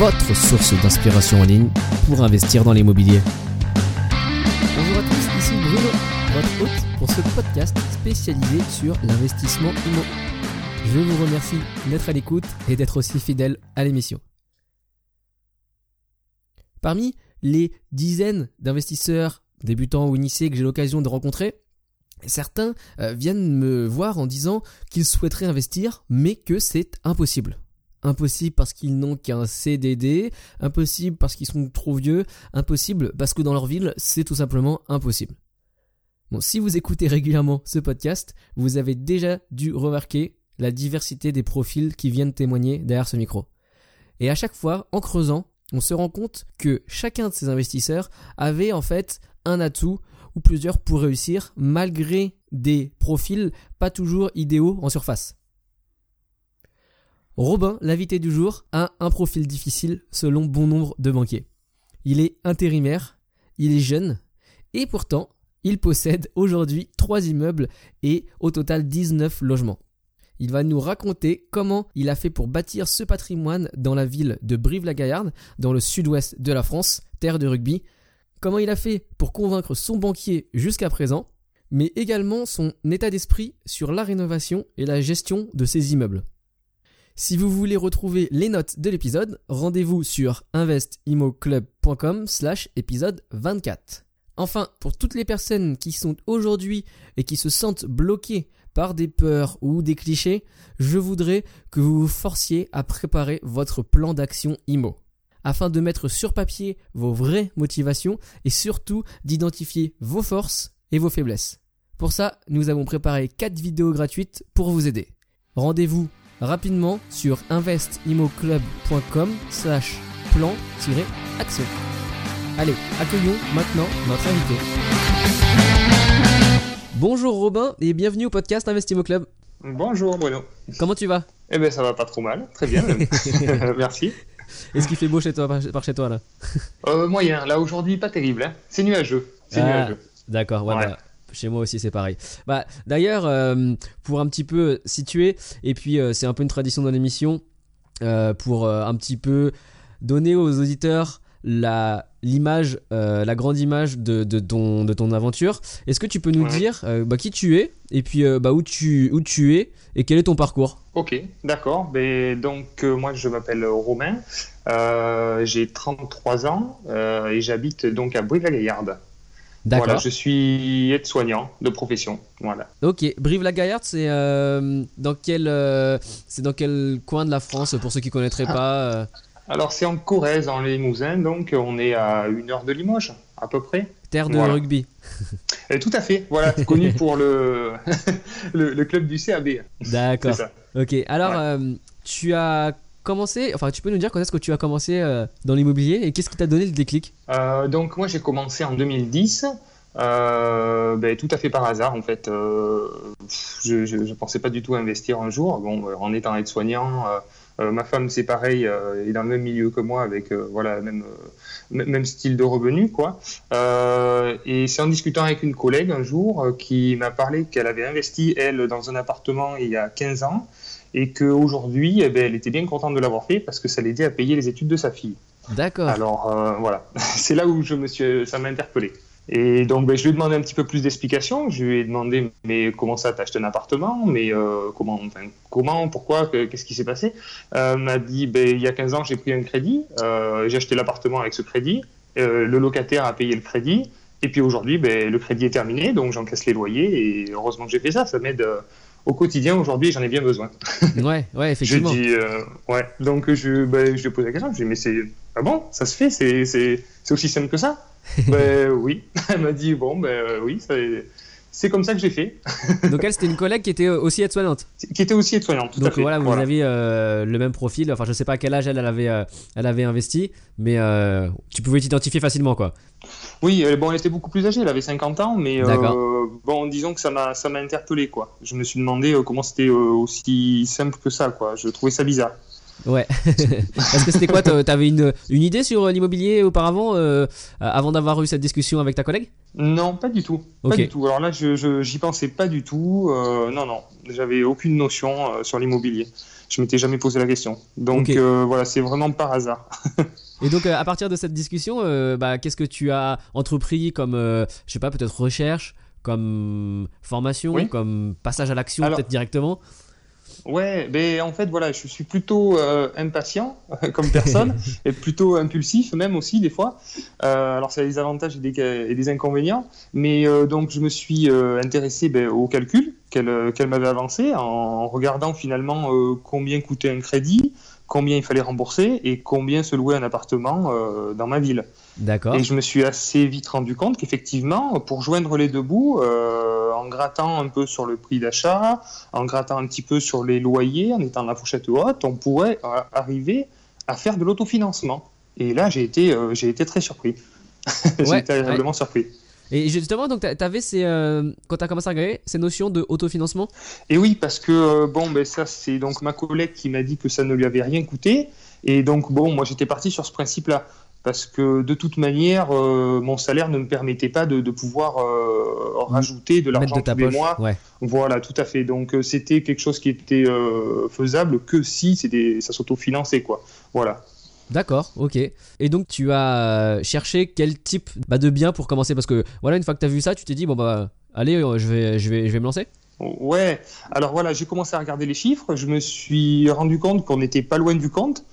votre source d'inspiration en ligne pour investir dans l'immobilier. Bonjour à tous, ici Bruno, votre hôte pour ce podcast spécialisé sur l'investissement immo. Je vous remercie d'être à l'écoute et d'être aussi fidèle à l'émission. Parmi les dizaines d'investisseurs débutants ou initiés que j'ai l'occasion de rencontrer, certains euh, viennent me voir en disant qu'ils souhaiteraient investir, mais que c'est impossible. Impossible parce qu'ils n'ont qu'un CDD, impossible parce qu'ils sont trop vieux, impossible parce que dans leur ville, c'est tout simplement impossible. Bon, si vous écoutez régulièrement ce podcast, vous avez déjà dû remarquer la diversité des profils qui viennent témoigner derrière ce micro. Et à chaque fois, en creusant, on se rend compte que chacun de ces investisseurs avait en fait un atout ou plusieurs pour réussir malgré des profils pas toujours idéaux en surface. Robin, l'invité du jour, a un profil difficile selon bon nombre de banquiers. Il est intérimaire, il est jeune, et pourtant, il possède aujourd'hui 3 immeubles et au total 19 logements. Il va nous raconter comment il a fait pour bâtir ce patrimoine dans la ville de Brive-la-Gaillarde, dans le sud-ouest de la France, terre de rugby. Comment il a fait pour convaincre son banquier jusqu'à présent, mais également son état d'esprit sur la rénovation et la gestion de ses immeubles. Si vous voulez retrouver les notes de l'épisode, rendez-vous sur investimoclub.com slash épisode 24. Enfin, pour toutes les personnes qui sont aujourd'hui et qui se sentent bloquées par des peurs ou des clichés, je voudrais que vous vous forciez à préparer votre plan d'action IMO afin de mettre sur papier vos vraies motivations et surtout d'identifier vos forces et vos faiblesses. Pour ça, nous avons préparé 4 vidéos gratuites pour vous aider. Rendez-vous rapidement sur investimoclub.com slash plan-action. Allez, accueillons maintenant notre invité. Bonjour Robin et bienvenue au podcast Investimo Club. Bonjour Bruno. Comment tu vas? Eh bien ça va pas trop mal, très bien. même. Merci. Est-ce qu'il fait beau chez toi, par chez toi là? Euh, moyen, là aujourd'hui pas terrible, hein. c'est nuageux. C'est Ah, nuageux. D'accord, ouais, Ouais. bah, chez moi aussi c'est pareil. Bah, D'ailleurs, euh, pour un petit peu situer, et puis euh, c'est un peu une tradition dans l'émission, euh, pour un petit peu donner aux auditeurs la l'image, la grande image de, de ton, de ton aventure. Est-ce que tu peux nous Ouais. dire bah, qui tu es, et puis bah, où, tu, où tu es, et quel est ton parcours? Ok, d'accord. Ben, donc moi je m'appelle Romain, j'ai 33 ans et j'habite donc à Brive-la-Gaillarde. D'accord. Voilà, je suis aide-soignant de profession. Voilà. Ok, Brive-la-Gaillarde, c'est euh, dans quel euh, c'est dans quel coin de la France pour ceux qui connaîtraient pas euh, Alors c'est en Corrèze, en Limousin, donc on est à une heure de Limoges à peu près. terre de Voilà. rugby. Tout à fait, voilà, connu pour le, le, le club du CAB. D'accord. Ok, alors Ouais. euh, tu as commencé, enfin tu peux nous dire quand est-ce que tu as commencé euh, dans l'immobilier et qu'est-ce qui t'a donné le déclic? Euh, donc moi j'ai commencé en 2010, euh, ben, tout à fait par hasard en fait. Je, je pensais pas du tout investir un jour. Bon, en étant aide-soignant, ma femme c'est pareil, euh, est dans le même milieu que moi avec voilà même même style de revenu quoi. Et c'est en discutant avec une collègue un jour qui m'a parlé qu'elle avait investi elle dans un appartement il y a 15 ans et qu'aujourd'hui eh ben, elle était bien contente de l'avoir fait parce que ça l'aidait à payer les études de sa fille. D'accord. Alors euh, voilà, c'est là où je me suis, ça m'a interpellé. Et donc ben, je lui ai demandé un petit peu plus d'explications. Je lui ai demandé mais comment ça t'as acheté un appartement, mais euh, comment, enfin, comment, pourquoi, que- qu'est-ce qui s'est passé? Euh, Elle m'a dit ben, il y a 15 ans j'ai pris un crédit, euh, j'ai acheté l'appartement avec ce crédit, le locataire a payé le crédit, et puis aujourd'hui ben, le crédit est terminé, donc j'encaisse les loyers. Et heureusement que j'ai fait ça, ça m'aide au quotidien aujourd'hui, j'en ai bien besoin. Ouais, ouais, Je effectivement. dis, euh, ouais. Donc je, ben, je lui ai posé la question. Je lui ai dit, mais c'est, ah bon, ça se fait, c'est, aussi simple que ça? Ben oui. Elle m'a dit, bon, ben oui, ça- c'est comme ça que j'ai fait. Donc elle, c'était une collègue qui était aussi aide-soignante. Qui était aussi aide-soignante. Donc voilà, vous aviez le même profil. Enfin, je sais pas à quel âge elle, avait, elle avait investi, mais tu pouvais t'identifier facilement, quoi. Oui, bon, elle était beaucoup plus âgée, elle avait 50 ans, mais bon, disons que ça m'a, ça m'a interpellé, quoi. Je me suis demandé comment c'était aussi simple que ça, quoi. Je trouvais ça bizarre. Ouais. Est-ce que c'était quoi T'avais une, une idée sur l'immobilier auparavant, euh, avant d'avoir eu cette discussion avec ta collègue? Non, pas du tout. Pas du tout. Alors là, je, j'y pensais pas du tout. Euh, non, non. J'avais aucune notion euh, sur l'immobilier. Je m'étais jamais posé la question. Donc voilà, c'est vraiment par hasard. Et donc, à partir de cette discussion, bah, qu'est-ce que tu as entrepris comme, je sais pas, peut-être recherche, comme formation, comme passage à l'action, peut-être directement? Ouais, mais en fait, voilà, je suis plutôt euh, impatient comme personne et plutôt impulsif même aussi des fois. Euh, alors, ça a des avantages et des, inconvénients, mais euh, donc je me suis intéressé ben, au calcul qu'elle m'avait avancé en regardant finalement combien coûtait un crédit, combien il fallait rembourser et combien se louer un appartement dans ma ville. D'accord. Et je me suis assez vite rendu compte qu'effectivement, pour joindre les deux bouts, en grattant un peu sur le prix d'achat, en grattant un petit peu sur les loyers, en étant la fourchette haute, on pourrait euh, arriver à faire de l'autofinancement. Et là, j'ai été, euh, j'ai été très surpris. j'ai été agréablement surpris. Et justement, donc, tu avais ces, euh, quand tu as commencé à regarder ces notions de autofinancement? Et oui, parce que, bon, ben, ça, c'est donc ma collègue qui m'a dit que ça ne lui avait rien coûté. Et donc, bon, moi, j'étais parti sur ce principe-là parce que de toute manière, euh, mon salaire ne me permettait pas de, pouvoir euh, rajouter de l'argent tous les mois. Voilà, tout à fait. Donc euh, c'était quelque chose qui était faisable que si c'était ça s'autofinançait, quoi. Voilà. D'accord, ok. Et donc tu as cherché quel type bah, de bien pour commencer? Parce que voilà, une fois que tu as vu ça, tu t'es dit, bon bah allez, je vais, je vais, je vais me lancer Ouais, alors voilà, j'ai commencé à regarder les chiffres, je me suis rendu compte qu'on n'était pas loin du compte.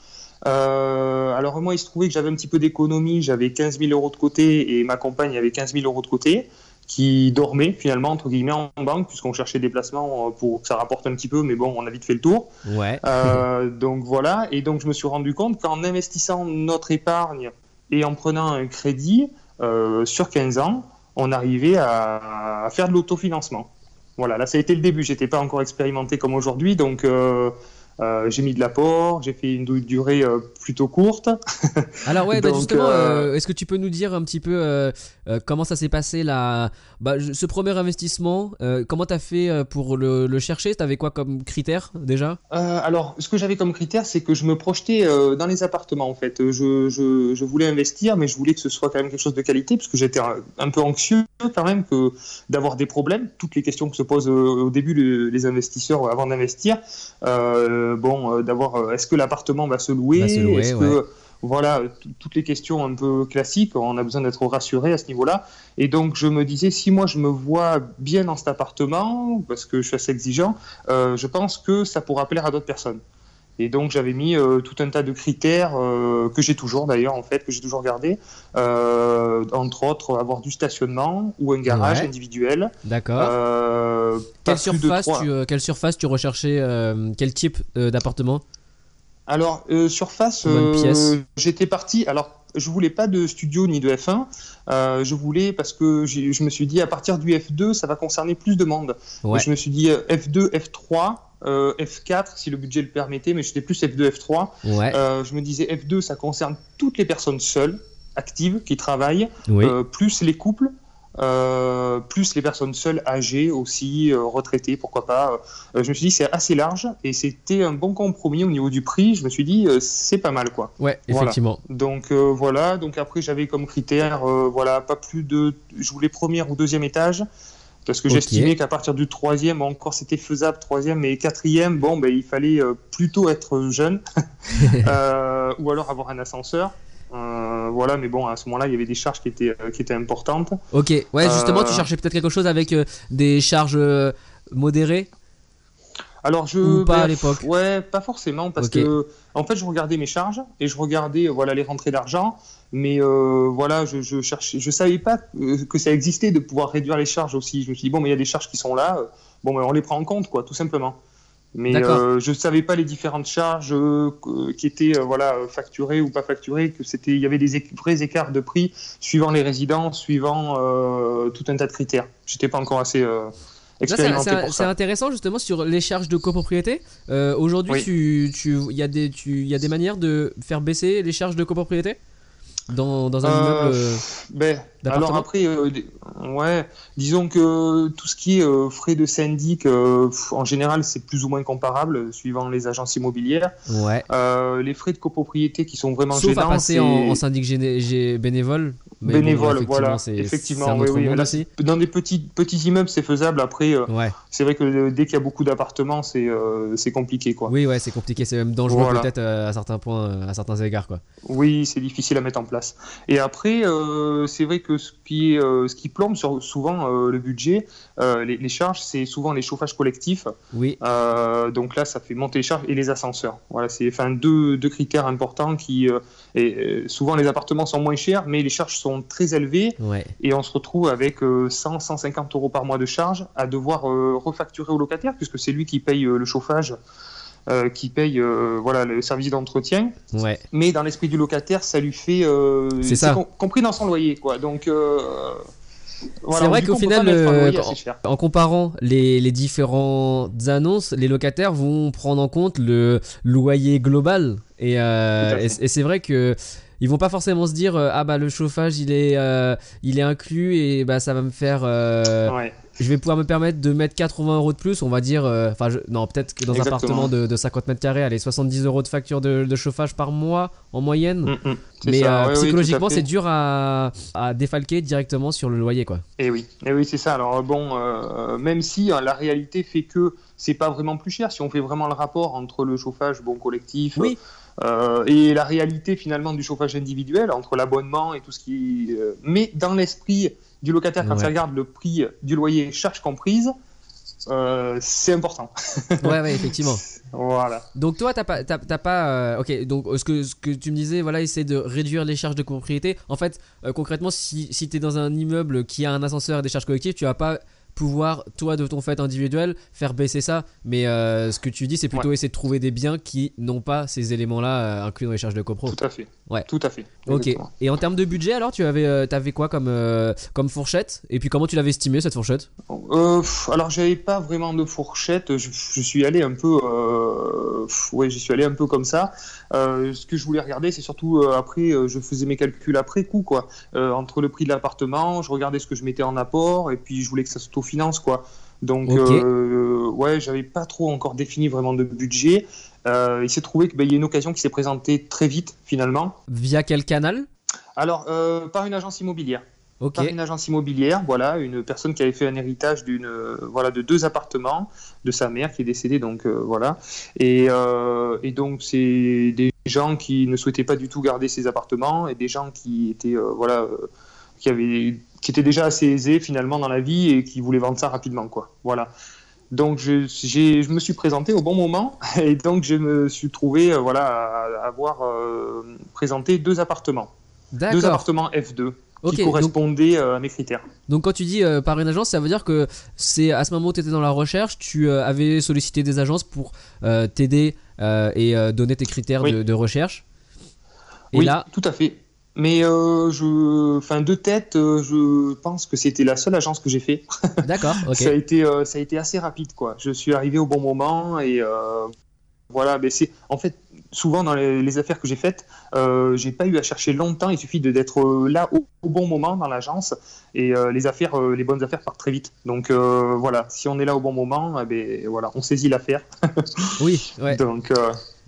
Euh, alors moi, il se trouvait que j'avais un petit peu d'économie, j'avais 15 000 euros de côté et ma compagne avait 15 000 euros de côté qui dormait finalement entre guillemets en banque puisqu'on cherchait des placements euh, pour que ça rapporte un petit peu mais bon on a vite fait le tour. Ouais. Euh, donc voilà. Et donc je me suis rendu compte qu'en investissant notre épargne et en prenant un crédit sur 15 ans on arrivait à, à faire de l'autofinancement voilà. Là ça a été le début. J'étais pas encore expérimenté comme aujourd'hui. Donc euh, j'ai mis de l'apport, j'ai fait une durée euh, plutôt courte. Alors ouais, bah, justement, euh, est-ce que tu peux nous dire un petit peu comment ça s'est passé là, bah, ce premier investissement Comment tu as fait pour le, le chercher? Avais quoi comme critère déjà? Alors, ce que j'avais comme critère, c'est que je me projetais dans les appartements en fait. Je, je, je, voulais investir, mais je voulais que ce soit quand même quelque chose de qualité, parce que j'étais un, peu anxieux quand même que d'avoir des problèmes. Toutes les questions que se posent au début les, les investisseurs avant d'investir. Euh, euh, bon, euh, d'avoir, euh, est-ce que l'appartement va se louer, est-ce que voilà, toutes les questions un peu classiques, on a besoin d'être rassuré à ce niveau-là. Et donc je me disais, si moi je me vois bien dans cet appartement, parce que je suis assez exigeant, je pense que ça pourra plaire à d'autres personnes. Et donc j'avais mis tout un tas de critères que j'ai toujours d'ailleurs en fait, que j'ai toujours gardé, entre autres avoir du stationnement ou un garage individuel. D'accord. quelle, surface tu, quelle surface tu recherchais Quel type d'appartement? Alors surface, j'étais parti. Alors je voulais pas de studio ni de F1. je voulais parce que je me suis dit à partir du F2 ça va concerner plus de monde. Je me suis dit F2, F3 euh, F4 si le budget le permettait, mais j'étais plus F2, F3. Euh, je me disais F2, ça concerne toutes les personnes seules, actives, qui travaillent, euh, plus les couples. plus les personnes seules, âgées aussi, retraitées, pourquoi pas. je me suis dit c'est assez large et c'était un bon compromis au niveau du prix. Je me suis dit c'est pas mal quoi. Ouais, effectivement. Donc voilà. Donc après j'avais comme critère voilà pas plus de, je voulais premier ou deuxième étage. Parce que j'estimais qu'à partir du troisième, encore c'était faisable, troisième et quatrième, bon, ben, il fallait euh, plutôt être jeune euh, ou alors avoir un ascenseur. Euh, voilà, mais bon, à ce moment-là, il y avait des charges qui étaient, qui étaient importantes. Ok, ouais, justement, tu cherchais peut-être quelque chose avec des charges modérées alors je Ou pas à l'époque. Ouais, pas forcément parce que en fait je regardais mes charges et je regardais voilà les rentrées d'argent, mais euh, voilà je, je cherchais, je savais pas que ça existait de pouvoir réduire les charges aussi. Je me suis dit bon mais il y a des charges qui sont là, euh, bon mais on les prend en compte quoi tout simplement. Mais euh, je ne savais pas les différentes charges euh, qui étaient voilà, facturées ou pas facturées, que c'était, il y avait des vrais écarts de prix suivant les résidences, suivant tout un tas de critères. J'étais pas encore assez c'est- expérimenté c'est intéressant justement sur les charges de copropriété. Euh, Aujourd'hui, Oui. tu, tu, il y a des, tu, il y a des manières de faire baisser les charges de copropriété? Dans, dans un Euh, immeuble. euh, Ben, alors après, euh, ouais, disons que tout ce qui est euh, frais de syndic, euh, en général, c'est plus ou moins comparable suivant les agences immobilières. Ouais. Les frais de copropriété qui sont vraiment Sauf à gênants, passer c'est- en, en syndic gé- bénévole. Mais bénévole, voilà. Effectivement, oui, oui. Là. Dans des petits, petits immeubles, c'est faisable. Après, Ouais. c'est vrai que dès qu'il y a beaucoup d'appartements, c'est c'est compliqué, quoi. Oui, ouais, c'est compliqué, c'est même dangereux Voilà. peut-être à certains points, à certains égards, quoi. Oui, c'est difficile à mettre en place. Et après, c'est vrai que ce qui, est, euh, ce qui plombe sur, souvent euh, le budget, euh, les, les charges, c'est souvent les chauffages collectifs. Oui, donc là, ça fait monter les charges et les ascenseurs. Voilà, c'est enfin deux, deux critères importants qui et, souvent les appartements sont moins chers, mais les charges sont très élevées ouais. et on se retrouve avec euh, 100, 150 euros par mois de charges à devoir refacturer au locataire puisque c'est lui qui paye le chauffage. Euh, qui paye euh, voilà le service d'entretien, Ouais. mais dans l'esprit du locataire, ça lui fait euh, C'est ça. com- compris dans son loyer quoi. Donc voilà, C'est vrai qu'au final, euh. En comparant les, les différentes annonces, les locataires vont prendre en compte le loyer global. Et, euh, et, et c'est vrai que ils vont pas forcément se dire ah bah le chauffage il est euh, il est inclus et bah ça va me faire Ouais. Je vais pouvoir me permettre de mettre 80 euros de plus on va dire euh, enfin non peut-être que dans un appartement de, de 50 mètres carrés allez 70 euros de facture de, de chauffage par mois en moyenne Mm, mm. Mais ça, euh, oui, psychologiquement c'est dur à, à défalquer directement sur le loyer quoi Et oui, et oui, c'est ça. Alors bon, euh, même si hein, la réalité fait que c'est pas vraiment plus cher, si on fait vraiment le rapport entre le chauffage bon collectif Oui. euh, et la réalité finalement du chauffage individuel, entre l'abonnement et tout ce qui, mais dans l'esprit du locataire quand Ouais. il regarde le prix du loyer charge comprise, euh, c'est important. ouais ouais effectivement Voilà. Donc toi, t'as pas, t'as, t'as pas, euh, ok. Donc ce que ce que tu me disais, voilà, essayer de réduire les charges de copropriété. En fait, euh, concrètement, si si t'es dans un immeuble qui a un ascenseur et des charges collectives, tu vas pas pouvoir toi de ton fait individuel faire baisser ça. Mais euh, ce que tu dis, c'est plutôt essayer de trouver des biens qui n'ont pas ces éléments-là euh, inclus dans les charges de copro. Tout à fait. Ouais. Tout à fait. Ok. Exactement. Et en termes de budget, alors, tu avais, euh, quoi comme euh, comme fourchette? Et puis comment tu l'avais estimé cette fourchette? Euh, alors j'avais pas vraiment de fourchette, je, je suis allé un peu, euh, ouais, j'y suis allé un peu comme ça. Euh, ce que je voulais regarder, c'est surtout euh, après, euh, je faisais mes calculs après coup, quoi, entre le prix de l'appartement, je regardais ce que je mettais en apport, et puis je voulais que ça s'autofinance, quoi. Donc Ok. euh, ouais, j'avais pas trop encore défini vraiment de budget. Il s'est trouvé qu'il y a une occasion qui s'est présentée très vite finalement. Via quel canal? Alors par une agence immobilière Ok. par une agence immobilière, voilà, une personne qui avait fait un héritage d'une, euh, voilà, de deux appartements de sa mère qui est décédée, donc euh, voilà, et, euh, et donc c'est des gens qui ne souhaitaient pas du tout garder ces appartements et des gens qui étaient, euh, voilà, qui avaient, qui étaient déjà assez aisés finalement dans la vie et qui voulaient vendre ça rapidement, quoi, voilà. Donc je, je me suis présenté au bon moment et donc je me suis trouvé, euh, voilà, à, à avoir euh, présenté deux appartements, deux appartements F2 Ok. qui donc- correspondaient euh, à mes critères. Donc quand tu dis euh, par une agence, ça veut dire que c'est à ce moment où tu étais dans la recherche, tu euh, avais sollicité des agences pour euh, t'aider et donner tes critères Oui. de, de recherche. Et oui, là, tout à fait. Mais je, enfin, de tête, je pense que c'était la seule agence que j'ai fait. d'accord. Ça a été, ça a été assez rapide, quoi. Je suis arrivé au bon moment et voilà. Mais c'est, en fait, souvent dans les, les affaires que j'ai faites, euh, j'ai pas eu à chercher longtemps. Il suffit d'être euh, là au, au bon moment dans l'agence et euh, les affaires, euh, les bonnes affaires partent très vite. Donc voilà, si on est là au bon moment, eh ben voilà, on saisit l'affaire. Oui, ouais. Donc,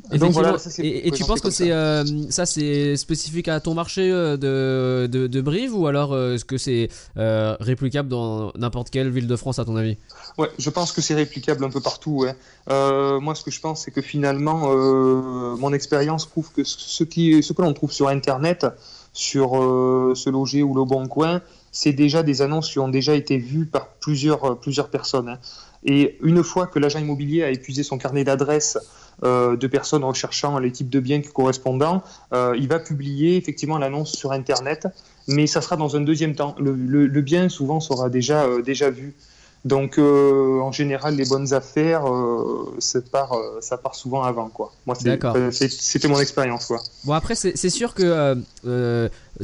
donc Effectivement. voilà, ça, c'est et, et tu penses que c'est ça. euh, ça c'est spécifique à ton marché euh, de, de, de Brive ou alors euh, est-ce que c'est euh, réplicable dans n'importe quelle ville de France à ton avis? Ouais, je pense que c'est réplicable un peu partout. Ouais. Euh, moi, ce que je pense, c'est que finalement, euh, mon expérience prouve que ce, qui, ce que l'on trouve sur Internet, sur euh, se loger ou le bon coin, c'est déjà des annonces qui ont déjà été vues par plusieurs, plusieurs personnes. hein. Et une fois que l'agent immobilier a épuisé son carnet d'adresses euh, de personnes recherchant les types de biens correspondants, euh, il va publier effectivement l'annonce sur Internet, mais ça sera dans un deuxième temps. Le, bien souvent sera déjà, euh, déjà vu. Donc, euh, en général, les bonnes affaires, euh, ça, part, euh, ça part souvent avant, quoi. Moi, c'était mon expérience, quoi. Bon après c'est sûr que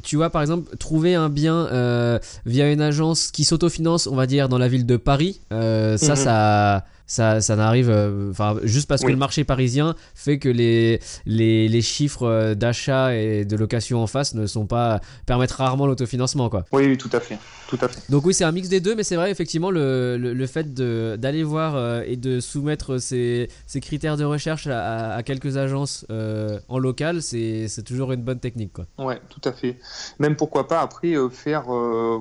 tu vois par exemple trouver un bien via une agence qui s'autofinance on va dire dans la ville de Paris ça Mhm. ça ça, ça n'arrive euh, enfin juste parce que le marché parisien fait que les les, les chiffres d'achat et de location en face ne sont pas permettent rarement l'autofinancement quoi. Oui, oui, tout à fait. Tout à fait. Donc oui, c'est un mix des deux, mais c'est vrai effectivement le, le, le fait de- d'aller voir euh, et de soumettre ces, ces critères de recherche à, à- à quelques agences euh, en local, c'est toujours une bonne technique quoi. Ouais, tout à fait. Même pourquoi pas après euh, faire,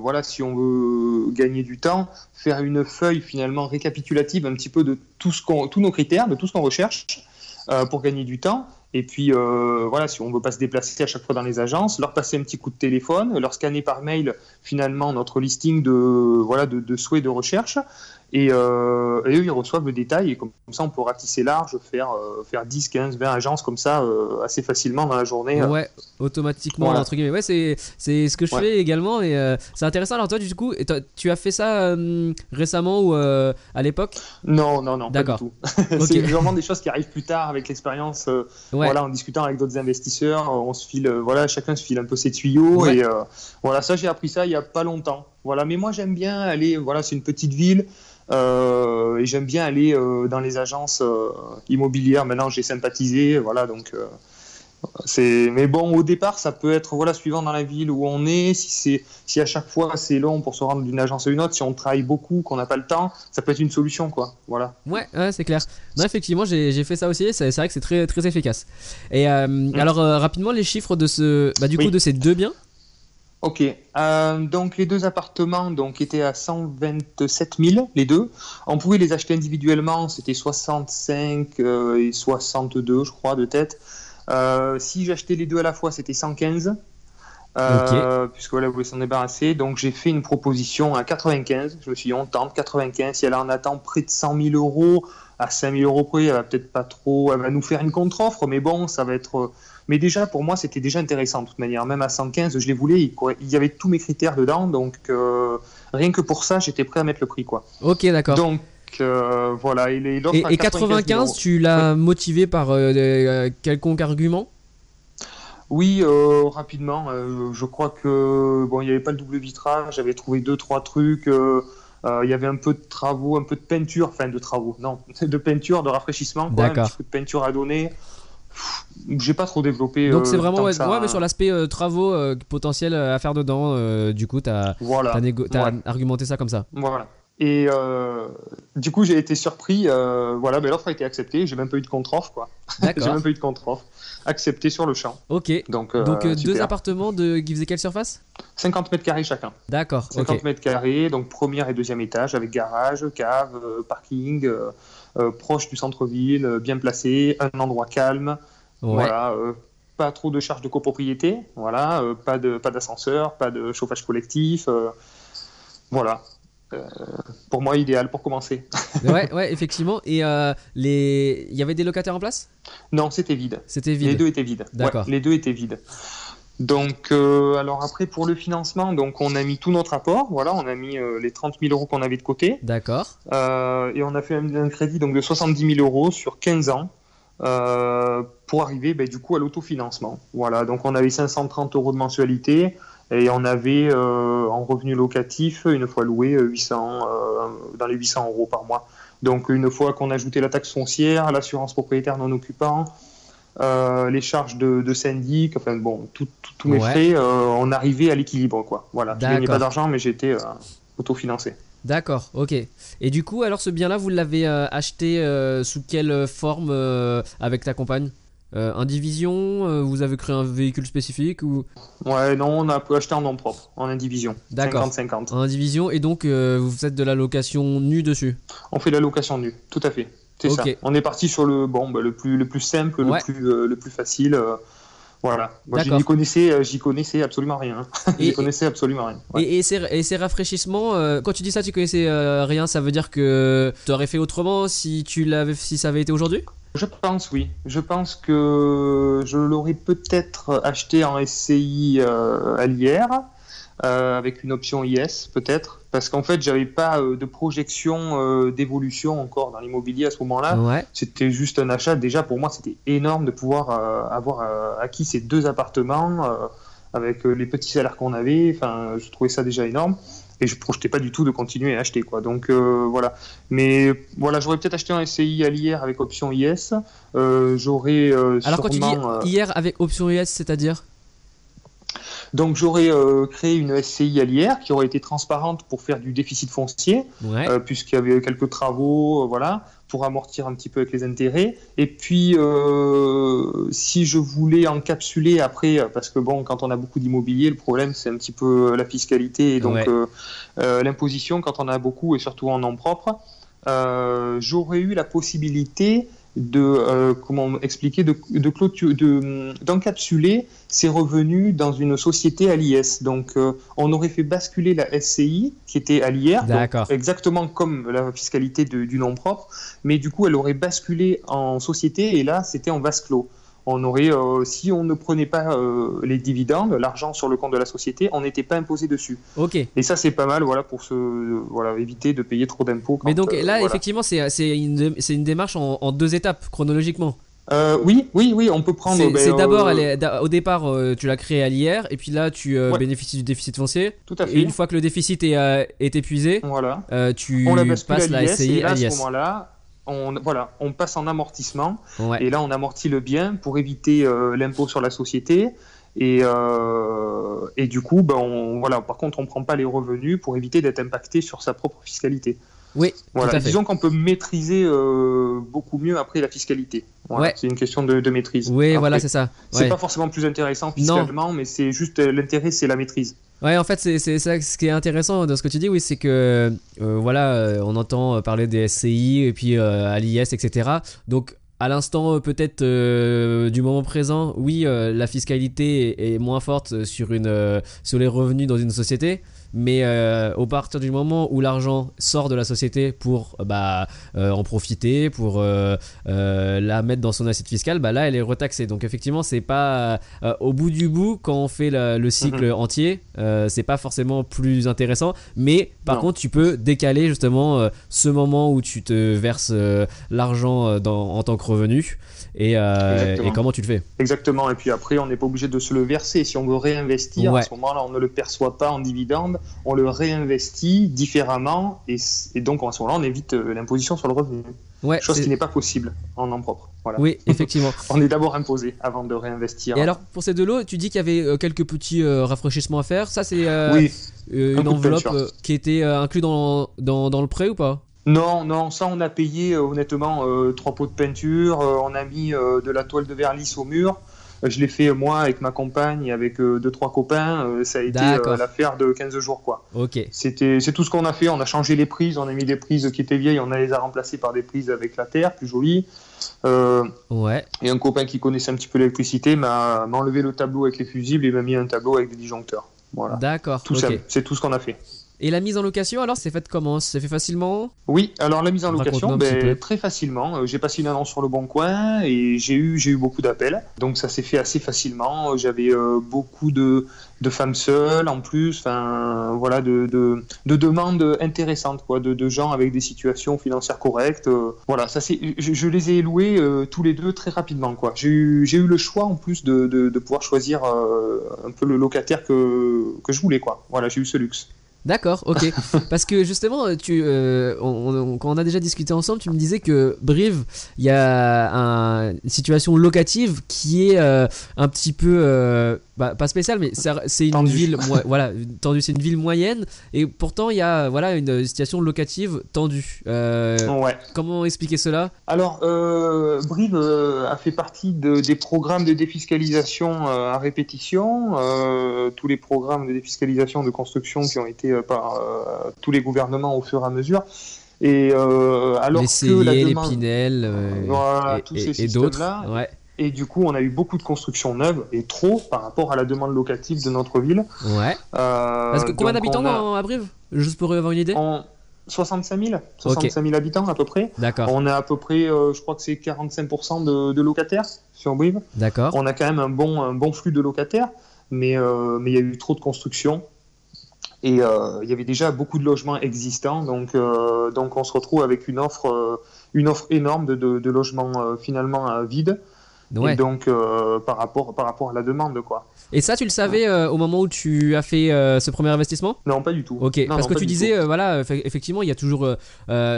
voilà, si on veut gagner du temps, faire une feuille finalement récapitulative un petit peu de tout ce qu'on, tous nos critères, de tout ce qu'on recherche euh, pour gagner du temps. Et puis euh, voilà, si on veut pas se déplacer à chaque fois dans les agences, leur passer un petit coup de téléphone, leur scanner par mail finalement notre listing de voilà de souhaits de recherche. Et, euh, et eux, ils reçoivent le détail et comme ça, on peut ratisser large, faire, euh, faire 10, 15, 20 agences comme ça euh, assez facilement dans la journée. Ouais, automatiquement Voilà. entre guillemets. Ouais, c'est c'est ce que je Ouais. fais également et c'est intéressant. Alors toi, du coup, tu as fait ça récemment ou à l'époque? Non, non, non, pas du tout. Ok. c'est vraiment des choses qui arrivent plus tard avec l'expérience. Ouais. Voilà, en discutant avec d'autres investisseurs, on se file, voilà, chacun se file un peu ses tuyaux Ouais. et voilà, ça j'ai appris ça il y a pas longtemps. Voilà, mais moi j'aime bien aller, voilà, c'est une petite ville euh, et j'aime bien aller euh, dans les agences euh, immobilières. Maintenant j'ai sympathisé, voilà, donc. c'est mais bon au départ ça peut être voilà suivant dans la ville où on est si c'est si à chaque fois c'est long pour se rendre d'une agence à une autre si on travaille beaucoup qu'on n'a pas le temps ça peut être une solution quoi voilà Ouais, ouais, c'est clair. Non, effectivement, j'ai fait ça aussi. C'est vrai que c'est très très efficace. Et euh, alors rapidement les chiffres de ce, bah, du coup de ces deux biens. Ok, euh, donc les deux appartements donc étaient à 127 000 les deux. On pouvait les acheter individuellement, c'était 65 euh, et 62 je crois de tête. Euh, si j'achetais les deux à la fois, c'était 115. Euh, Puisque voilà, vous voulez s'en débarrasser. Donc j'ai fait une proposition à 95. Je me suis dit, on tente 95. Si elle en attend près de 100 000 euros, à 5 000 euros près, elle va peut-être pas trop. Elle va nous faire une contre-offre, mais bon, ça va être. Mais déjà, pour moi, c'était déjà intéressant de toute manière. Même à 115, je les voulais. Il il y avait tous mes critères dedans. Donc euh, rien que pour ça, j'étais prêt à mettre le prix. quoi. Ok, d'accord. Donc euh, voilà. Et, les- l'offre Et, à et 95 000 95, euros. tu l'as motivé par euh, euh, quelconque argument? Oui, euh, rapidement. euh, je crois que bon, il n'y avait pas le double vitrage. J'avais trouvé deux, trois trucs. euh, il y avait un peu de travaux, un peu de peinture, enfin de travaux, non, de peinture, de rafraîchissement, quoi, un petit peu de peinture à donner. J'ai pas trop développé. Donc euh, c'est vraiment ouais, que ça, ouais, mais sur l'aspect euh, travaux euh, potentiels à faire dedans. du coup, t'as Voilà. Ouais. argumenté ça comme ça. Voilà. Et du coup, j'ai été surpris. voilà, mais l'offre a été acceptée. J'ai même pas eu de contre-offre, quoi. j'ai même pas eu de contre-offre. Accepté sur le champ. ok. Donc, Donc deux appartements de qui faisaient quelle surface? 50 mètres carrés chacun. D'accord. 50 Ok. mètres carrés, donc premier et deuxième étage avec garage, cave, parking, proche du centre-ville, euh, bien placé, un endroit calme. Ouais. Voilà, euh, pas trop de charges de copropriété. Voilà, euh, pas de pas d'ascenseur, pas de chauffage collectif. euh, voilà. Euh, pour moi, idéal pour commencer. ouais, ouais, effectivement. Et euh, les, il y avait des locataires en place? Non, c'était vide. C'était Les vide. deux étaient vides. D'accord. Ouais, les deux étaient vides. Donc, euh, alors après, pour le financement, donc on a mis tout notre apport. Voilà, on a mis euh, les 30 000 euros qu'on avait de côté. D'accord. Euh, et on a fait un, un crédit donc, de 70 000 euros sur 15 ans euh, pour arriver ben, du coup à l'autofinancement. Voilà, donc on avait 530 euros de mensualité et on avait euh, en revenu locatif, une fois loué, euh, 800, euh, dans les 800 euros par mois. Donc une fois qu'on ajoutait la taxe foncière, l'assurance propriétaire non occupant, euh, les charges de, de syndic, enfin bon, tout- tout- tous mes Ouais. frais, euh, on arrivait à l'équilibre. quoi. Voilà, je gagnais pas d'argent, mais j'étais euh, autofinancé. D'accord, ok. Et du coup, alors ce bien-là, vous l'avez acheté sous quelle forme avec ta compagne? Indivision Vous avez créé un véhicule spécifique ou? Ouais, non, on a pu acheter en nom propre, en indivision. D'accord. 50-50. Indivision et donc euh, vous faites de la location nue dessus? On fait la location nue, tout à fait. C'est ça. On est parti sur le bon, bah, le plus le plus simple, Ouais. le plus euh, le plus facile. euh, voilà. Moi, j'y connaissais, euh, j'y connaissais absolument rien. Et- j'y connaissais absolument rien. Ouais. Et, et ces, et ces rafraîchissements, euh, quand tu dis ça, tu connaissais rien, ça veut dire que tu aurais fait autrement si tu l'avais, si ça avait été aujourd'hui? Je pense oui. Je pense que je l'aurais peut-être acheté en SCI à l'IR. avec une option IS peut-être, parce qu'en fait, j'avais pas euh, de projection euh, d'évolution encore dans l'immobilier à ce moment-là. Ouais. C'était juste un achat. Déjà, pour moi, c'était énorme de pouvoir euh, avoir acquis ces deux appartements avec les petits salaires qu'on avait. Enfin, je trouvais ça déjà énorme. Et je projetais pas du tout de continuer à acheter, quoi. Donc voilà. Mais voilà, j'aurais peut-être acheté un SCI à l'IR avec option IS. J'aurais Alors quand tu dis hier avec option US, c'est-à-dire? Donc j'aurais euh, créé une SCI à l'IR qui aurait été transparente pour faire du déficit foncier. Ouais. euh, puisqu'il y avait quelques travaux, euh, voilà, pour amortir un petit peu avec les intérêts. Et puis, si je voulais encapsuler après, parce que bon, quand on a beaucoup d'immobilier, le problème c'est un petit peu la fiscalité et donc Ouais. l'imposition quand on a beaucoup et surtout en nom propre. J'aurais eu la possibilité de euh, comment expliquer de, de clôture de d'encapsuler ses revenus dans une société à l'IS donc euh, on aurait fait basculer la SCI qui était à l'IR exactement comme la fiscalité de- du nom propre mais du coup elle aurait basculé en société et là c'était en vase clos on aurait euh, si on ne prenait pas euh, les dividendes l'argent sur le compte de la société on n'était pas imposé dessus Ok. et ça c'est pas mal voilà pour se voilà éviter de payer trop d'impôts Mais donc euh, là, voilà. effectivement, c'est une, une démarche en, en deux étapes chronologiquement. Oui, oui, oui, on peut prendre. C'est ben, d'abord, au départ, tu l'as créé à l'IR, et puis là, tu Ouais. bénéficies du déficit foncier. Tout à Et fait. une fois que le déficit est, est épuisé, Voilà. tu On la passes à la SCI à à ce moment-là, on, voilà, on passe en amortissement Ouais. et là, on amortit le bien pour éviter euh, l'impôt sur la société. Et, euh, et du coup, ben, on, voilà, par contre, on prend pas les revenus pour éviter d'être impacté sur sa propre fiscalité. Oui, Voilà. tout à fait. Disons qu'on peut maîtriser euh, beaucoup mieux après la fiscalité. Voilà. Ouais. C'est une question de, de maîtrise. Oui, Après, voilà, c'est ça. C'est pas forcément plus intéressant fiscalement, mais c'est juste l'intérêt, c'est la maîtrise. Ouais, en fait, c'est ça ce qui est intéressant dans ce que tu dis, oui, c'est que euh, voilà, euh, on entend parler des SCI et puis euh, à l'IS, etc. Donc, à l'instant euh, peut-être euh, du moment présent, oui, euh, la fiscalité est, est moins forte sur une euh, sur les revenus dans une société. Mais euh, au partir du moment où l'argent sort de la société pour bah, euh, en profiter, pour euh, la mettre dans son assiette fiscale, bah là elle est retaxée. Donc effectivement, c'est pas au bout du bout quand on fait la- le cycle entier, euh, c'est pas forcément plus intéressant. Mais par Non. contre, tu peux décaler justement ce moment où tu te verses l'argent en tant que revenu et, euh, et comment tu le fais? Exactement, et puis après, on n'est pas obligé de se le verser. Si on veut réinvestir, Ouais. à ce moment-là, on ne le perçoit pas en dividende, on le réinvestit différemment, et, donc à ce moment-là, on évite euh, l'imposition sur le revenu. Ouais. Chose qui n'est pas possible en nom propre. Voilà. Oui, effectivement. On est d'abord imposé avant de réinvestir. Et alors, pour ces deux lots, tu dis qu'il y avait euh, quelques petits euh, rafraîchissements à faire. Ça, c'est euh, Oui, un une enveloppe qui était inclus dans, dans, dans le prêt ou pas? Non, non, ça on a payé euh, honnêtement euh, trois pots de peinture, euh, on a mis de la toile de verre lisse au mur. Je l'ai fait moi avec ma compagne avec deux trois copains. Ça a été l'affaire de 15 jours quoi. Ok. C'était, c'est tout ce qu'on a fait. On a changé les prises, on a mis des prises qui étaient vieilles, on a les a remplacées par des prises avec la terre, plus jolies. Euh, Ouais. et un copain qui connaissait un petit peu l'électricité m'a, enlevé le tableau avec les fusibles et m'a mis un tableau avec des disjoncteurs. Voilà. D'accord. Tout ça, c'est tout ce qu'on a fait. Et la mise en location, alors, c'est fait comment? C'est fait facilement? Oui, alors la mise en location, ben, très facilement. Euh, J'ai passé une annonce sur le Bon Coin et j'ai eu, j'ai eu beaucoup d'appels. Donc ça s'est fait assez facilement. Euh, J'avais euh, beaucoup de, de femmes seules en plus, enfin voilà, de, de, de demandes intéressantes, quoi, de, de gens avec des situations financières correctes. Euh, voilà, ça c'est, je, je les ai loués euh, tous les deux très rapidement, quoi. J'ai eu, j'ai eu le choix en plus de, pouvoir choisir un peu le locataire que, que je voulais, quoi. Voilà, j'ai eu ce luxe. D'accord, ok. Parce que justement, tu, euh, on- on- quand on a déjà discuté ensemble, tu me disais que Brive, il y a un- une situation locative qui est euh, un petit peu, euh, bah, pas spéciale, mais c'est une ville, voilà, tendue. C'est une ville moyenne, et pourtant il y a, voilà, une situation locative tendue. Euh, Ouais. Comment expliquer cela? Alors, euh, Brive euh, a fait partie de- des programmes de défiscalisation à répétition, tous les programmes de défiscalisation de construction qui ont été par tous les gouvernements au fur et à mesure. Et alors Les que la celliers, les demande... Pinel, Voilà, et, d'autres. Ouais, Et du coup, on a eu beaucoup de constructions neuves et trop par rapport à la demande locative de notre ville. ouais. Euh, Parce que combien d'habitants on a- à Brive Juste pour avoir une idée on- 65 000 65 000 habitants à peu près. D'accord, On a à peu près, euh, je crois que c'est 45% de, de locataires sur Brive. d'accord. On a quand même un bon, un bon flux de locataires, mais euh, mais il y a eu trop de construction. Et euh, il y avait déjà beaucoup de logements existants, donc, donc on se retrouve avec une offre, une offre énorme de, de, de logements finalement vides. Ouais. Et donc euh, par, rapport, par rapport à la demande, quoi. Et ça, tu le savais euh, au moment où tu as fait euh, ce premier investissement? Non, pas du tout. Ok, Non, parce non, que tu disais, voilà, effe- effectivement, il y a toujours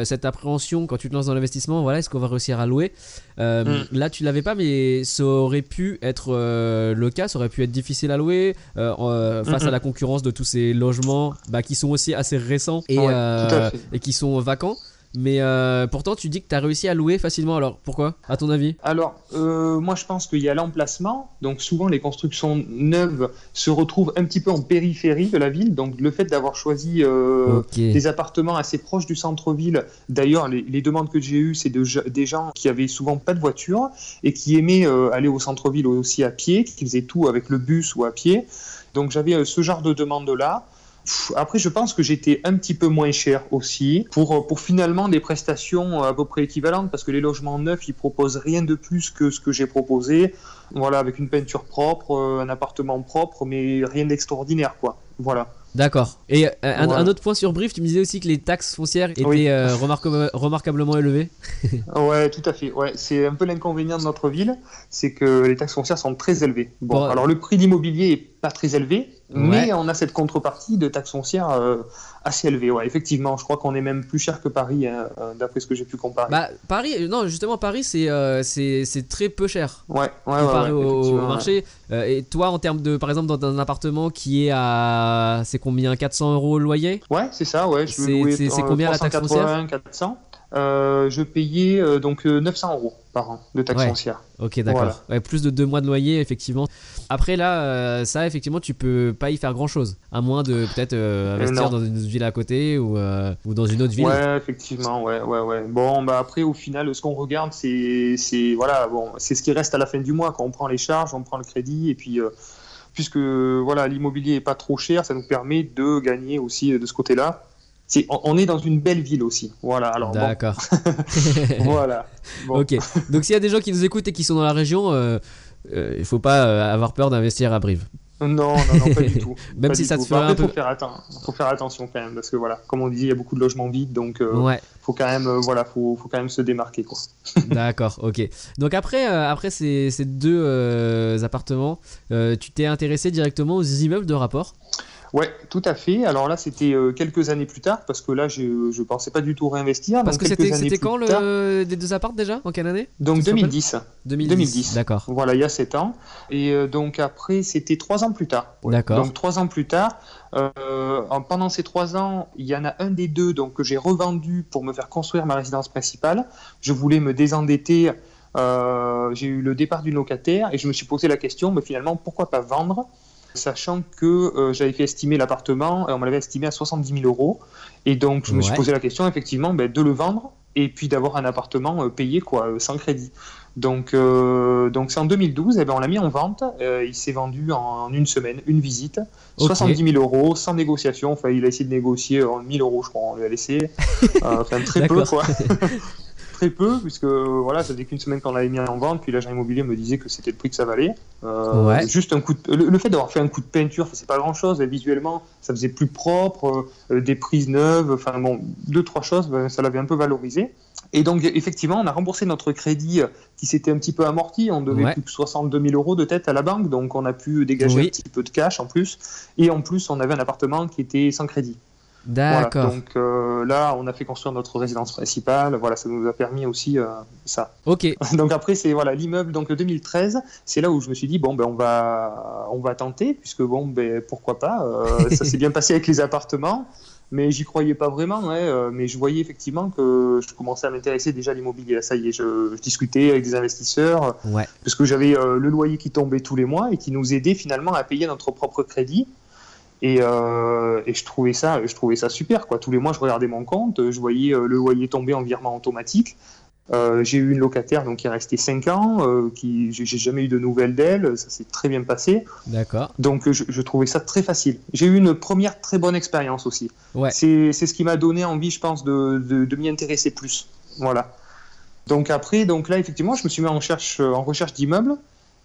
cette appréhension quand tu te lances dans l'investissement, voilà, est-ce qu'on va réussir à louer? Mm. Là, tu l'avais pas, mais ça aurait pu être le cas, ça aurait pu être difficile à louer face Mm, à la concurrence de tous ces logements bah, qui sont aussi assez récents Ouais, et qui sont vacants. Mais euh, pourtant, tu dis que tu as réussi à louer facilement, alors pourquoi À ton avis? Alors, euh, moi je pense qu'il y a l'emplacement. Donc souvent les constructions neuves se retrouvent un petit peu en périphérie de la ville. Donc le fait d'avoir choisi euh, des appartements assez proches du centre-ville. D'ailleurs, les, les demandes que j'ai eues, c'est de, des gens qui avaient souvent pas de voiture et qui aimaient aller au centre-ville aussi à pied, qui faisaient tout avec le bus ou à pied. Donc j'avais ce genre de demande-là. Après, je pense que j'étais un petit peu moins cher aussi pour, euh, pour finalement des prestations euh, à peu près équivalentes parce que les logements neufs, ils proposent rien de plus que ce que j'ai proposé. Voilà, avec une peinture propre, euh, un appartement propre, mais rien d'extraordinaire, quoi. Voilà. D'accord. Et un, Voilà. un autre point sur Brief, tu me disais aussi que les taxes foncières étaient Oui. euh, remarquable- remarquablement élevées. Ouais, tout à fait. Ouais, c'est un peu l'inconvénient de notre ville, c'est que les taxes foncières sont très élevées. Bon, Bon. alors le prix de l'immobilier est pas très élevé, Ouais. mais on a cette contrepartie de taxes foncières euh, assez élevée. Ouais, effectivement, je crois qu'on est même plus cher que Paris, hein, euh, d'après ce que j'ai pu comparer. Bah, Paris, euh, non, justement, Paris, c'est euh, c'est très peu cher. ouais, comparé ouais, au, marché. Euh, et toi, en termes de, par exemple, dans un appartement qui est à, c'est combien 400 euros le loyer? Ouais, c'est ça, ouais. C'est- euh, combien la taxe 380, 400. Euh, je payais euh, donc euh, 900 euros par an de taxes Ouais. foncières. Ok, d'accord. Voilà. Ouais, plus de deux mois de loyer, effectivement. Après, là, euh, ça, effectivement, tu peux pas y faire grand chose. À moins de peut-être euh, investir dans une ville à côté ou, euh, ou dans une autre ville. Ouais, effectivement, ouais, ouais, ouais. Bon, bah après, au final, ce qu'on regarde, c'est, c'est, voilà, bon, c'est ce qui reste à la fin du mois. Quand on prend les charges, on prend le crédit, et puis, euh, puisque voilà, l'immobilier est pas trop cher, ça nous permet de gagner aussi euh, de ce côté-là. On, on est dans une belle ville aussi. Voilà. Alors bon, D'accord. voilà. Bon. ok. Donc, s'il y a des gens qui nous écoutent et qui sont dans la région, euh, euh, il faut pas euh, avoir peur d'investir à Brive. Non, non, non, pas du tout. Même Pas si ça te ferait Après, un peu. faut faire, atten- faut faire attention quand même, parce que voilà, comme on dit, il y a beaucoup de logements vides, donc euh, Ouais. faut quand même, euh, voilà, faut, faut quand même se démarquer, quoi. D'accord, ok. Donc après, euh, après ces, ces deux appartements, tu t'es intéressé directement aux immeubles de rapport? Ouais, tout à fait. Alors là, c'était euh, quelques années plus tard, parce que là, je, je pensais pas du tout réinvestir. Parce que c'était quand tard- le des deux apparts déjà? En quelle année? Donc tu te rappelles? 2010. 2010. 2010. D'accord. Voilà, il y a 7 ans. Et euh, donc après, c'était 3 ans plus tard. D'accord. Donc 3 ans plus tard, euh, en- pendant ces 3 ans, il y en a un des deux donc, que j'ai revendu pour me faire construire ma résidence principale. Je voulais me désendetter. euh, j'ai eu le départ du locataire et je me suis posé la question, mais finalement, pourquoi pas vendre? Sachant que euh, j'avais fait estimer l'appartement et on me l'avait estimé à 70 000 euros. Et donc, je me suis posé la question, effectivement, ben, de le vendre et puis d'avoir un appartement euh, payé quoi, euh, sans crédit. Donc, euh, donc c'est en 2012, et ben on l'a mis en vente. Euh, il s'est vendu en une semaine, une visite, Ok. 70 000 euros, sans négociation. Enfin, il a essayé de négocier en 1000 euros, je crois, on lui a laissé. Euh, enfin, très peu, quoi. très peu, puisque euh, voilà, ça faisait qu'une semaine qu'on l'avait mis en vente, puis l'agent immobilier me disait que c'était le prix que ça valait. Euh, Ouais. Juste un coup de... le, le fait d'avoir fait un coup de peinture, c'est pas grand chose, visuellement, ça faisait plus propre, euh, des prises neuves, enfin bon, deux, trois choses, ben, ça l'avait un peu valorisé. Et donc, effectivement, on a remboursé notre crédit euh, qui s'était un petit peu amorti. On devait Ouais. plus que 62 000 euros de tête à la banque, donc on a pu dégager Oui. un petit peu de cash en plus. Et en plus, on avait un appartement qui était sans crédit. D'accord. Voilà, donc euh, là, on a fait construire notre résidence principale. Voilà, ça nous a permis aussi euh, ça. Ok. Donc après, c'est voilà l'immeuble. Donc 2013, c'est là où je me suis dit bon ben on va on va tenter puisque bon ben pourquoi pas. euh, ça s'est bien passé avec les appartements, mais j'y croyais pas vraiment. euh, mais je voyais effectivement que je commençais à m'intéresser déjà à l'immobilier. Ça y est, je, je discutais avec des investisseurs Ouais. parce que j'avais le loyer qui tombait tous les mois et qui nous aidait finalement à payer notre propre crédit. Et, euh, et je trouvais ça, je trouvais ça super quoi. Tous les mois, je regardais mon compte, je voyais euh, le loyer tomber en virement automatique. Euh, j'ai eu une locataire donc qui est restée 5 ans, euh, qui j'ai jamais eu de nouvelles d'elle, ça s'est très bien passé. D'accord. Donc je, je trouvais ça très facile. J'ai eu une première très bonne expérience aussi. Ouais. C'est c'est ce qui m'a donné envie, je pense, de, de, de m'y intéresser plus. Voilà. Donc après, donc là effectivement, je me suis mis en recherche, en recherche d'immeubles.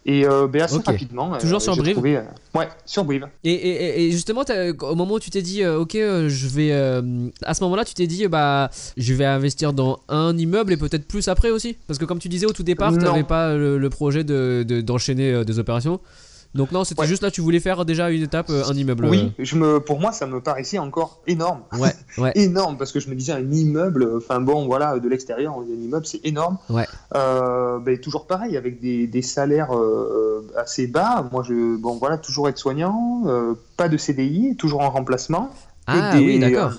Et euh, ben, assez rapidement. Toujours euh, sur j'ai Brive trouvé, euh, Ouais, sur Brive. Et, et- et justement, au moment où tu t'es dit, euh, ok, je vais. à ce moment-là, tu t'es dit, bah, je vais investir dans un immeuble et peut-être plus après aussi? Parce que comme tu disais au tout départ, tu n'avais pas le, le projet de- de- d'enchaîner euh, des opérations. Donc non, c'était Ouais. juste là, tu voulais faire déjà une étape, euh, un immeuble. Oui, je me, pour moi, ça me paraissait encore énorme. euh. Ouais, ouais. énorme parce que je me disais un immeuble, enfin bon, voilà, de l'extérieur, on dit un immeuble, c'est énorme. Ouais. Euh, ben, toujours pareil, avec des, des salaires euh, assez bas. Moi, je, bon, voilà, toujours être soignant, euh, pas de CDI, toujours en remplacement. Ah des- oui, d'accord.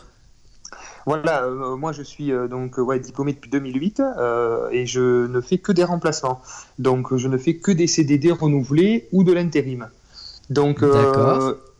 Voilà, euh, moi je suis euh, donc euh, ouais, diplômé depuis 2008 euh, et je ne fais que des remplacements. Donc je ne fais que des CDD renouvelés ou de l'intérim. Donc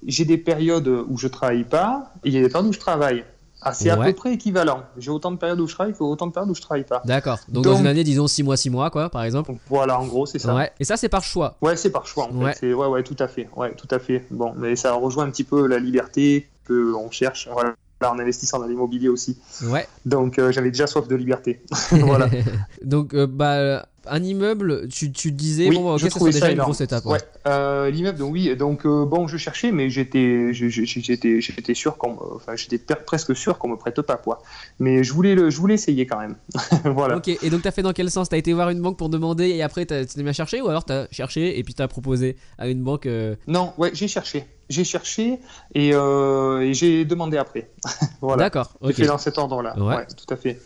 j'ai des périodes où je travaille pas et il y a des périodes où je travaille. Ah, c'est à peu près équivalent. J'ai autant de périodes où je travaille qu'autant de périodes où je travaille pas. D'accord. Donc, Donc- dans une année, disons 6 mois, 6 mois, quoi, par exemple. Voilà, en gros, c'est ça. Ouais. Et ça, c'est par choix. Ouais, c'est par choix en Ouais. fait. Ouais, ouais, tout à fait. Ouais, tout à fait. Bon, mais ça rejoint un petit peu la liberté que on cherche. Voilà, en investissant dans l'immobilier aussi. Ouais. Donc euh, j'avais déjà soif de liberté. voilà. Donc, euh, bah, un immeuble, tu, tu disais, Oui, bon, ok, je ça trouvais déjà ça une grosse étape. Ouais, euh, l'immeuble, donc oui, donc euh, bon, je cherchais, mais j'étais, j'ai- j'ai- j'étais, j'étais sûr qu'on, enfin, j'étais presque sûr qu'on me prête pas quoi. Mais je voulais le, je voulais essayer quand même. voilà. Ok, et donc t'as fait dans quel sens? T'as été voir une banque pour demander et après t'as- t'es mis à chercher ou alors t'as cherché et puis t'as proposé à une banque euh, Non, ouais, j'ai cherché, j'ai cherché et, et j'ai demandé après. voilà. D'accord, J'ai ok. fait dans cet ordre-là. Ouais. Ouais. tout à fait.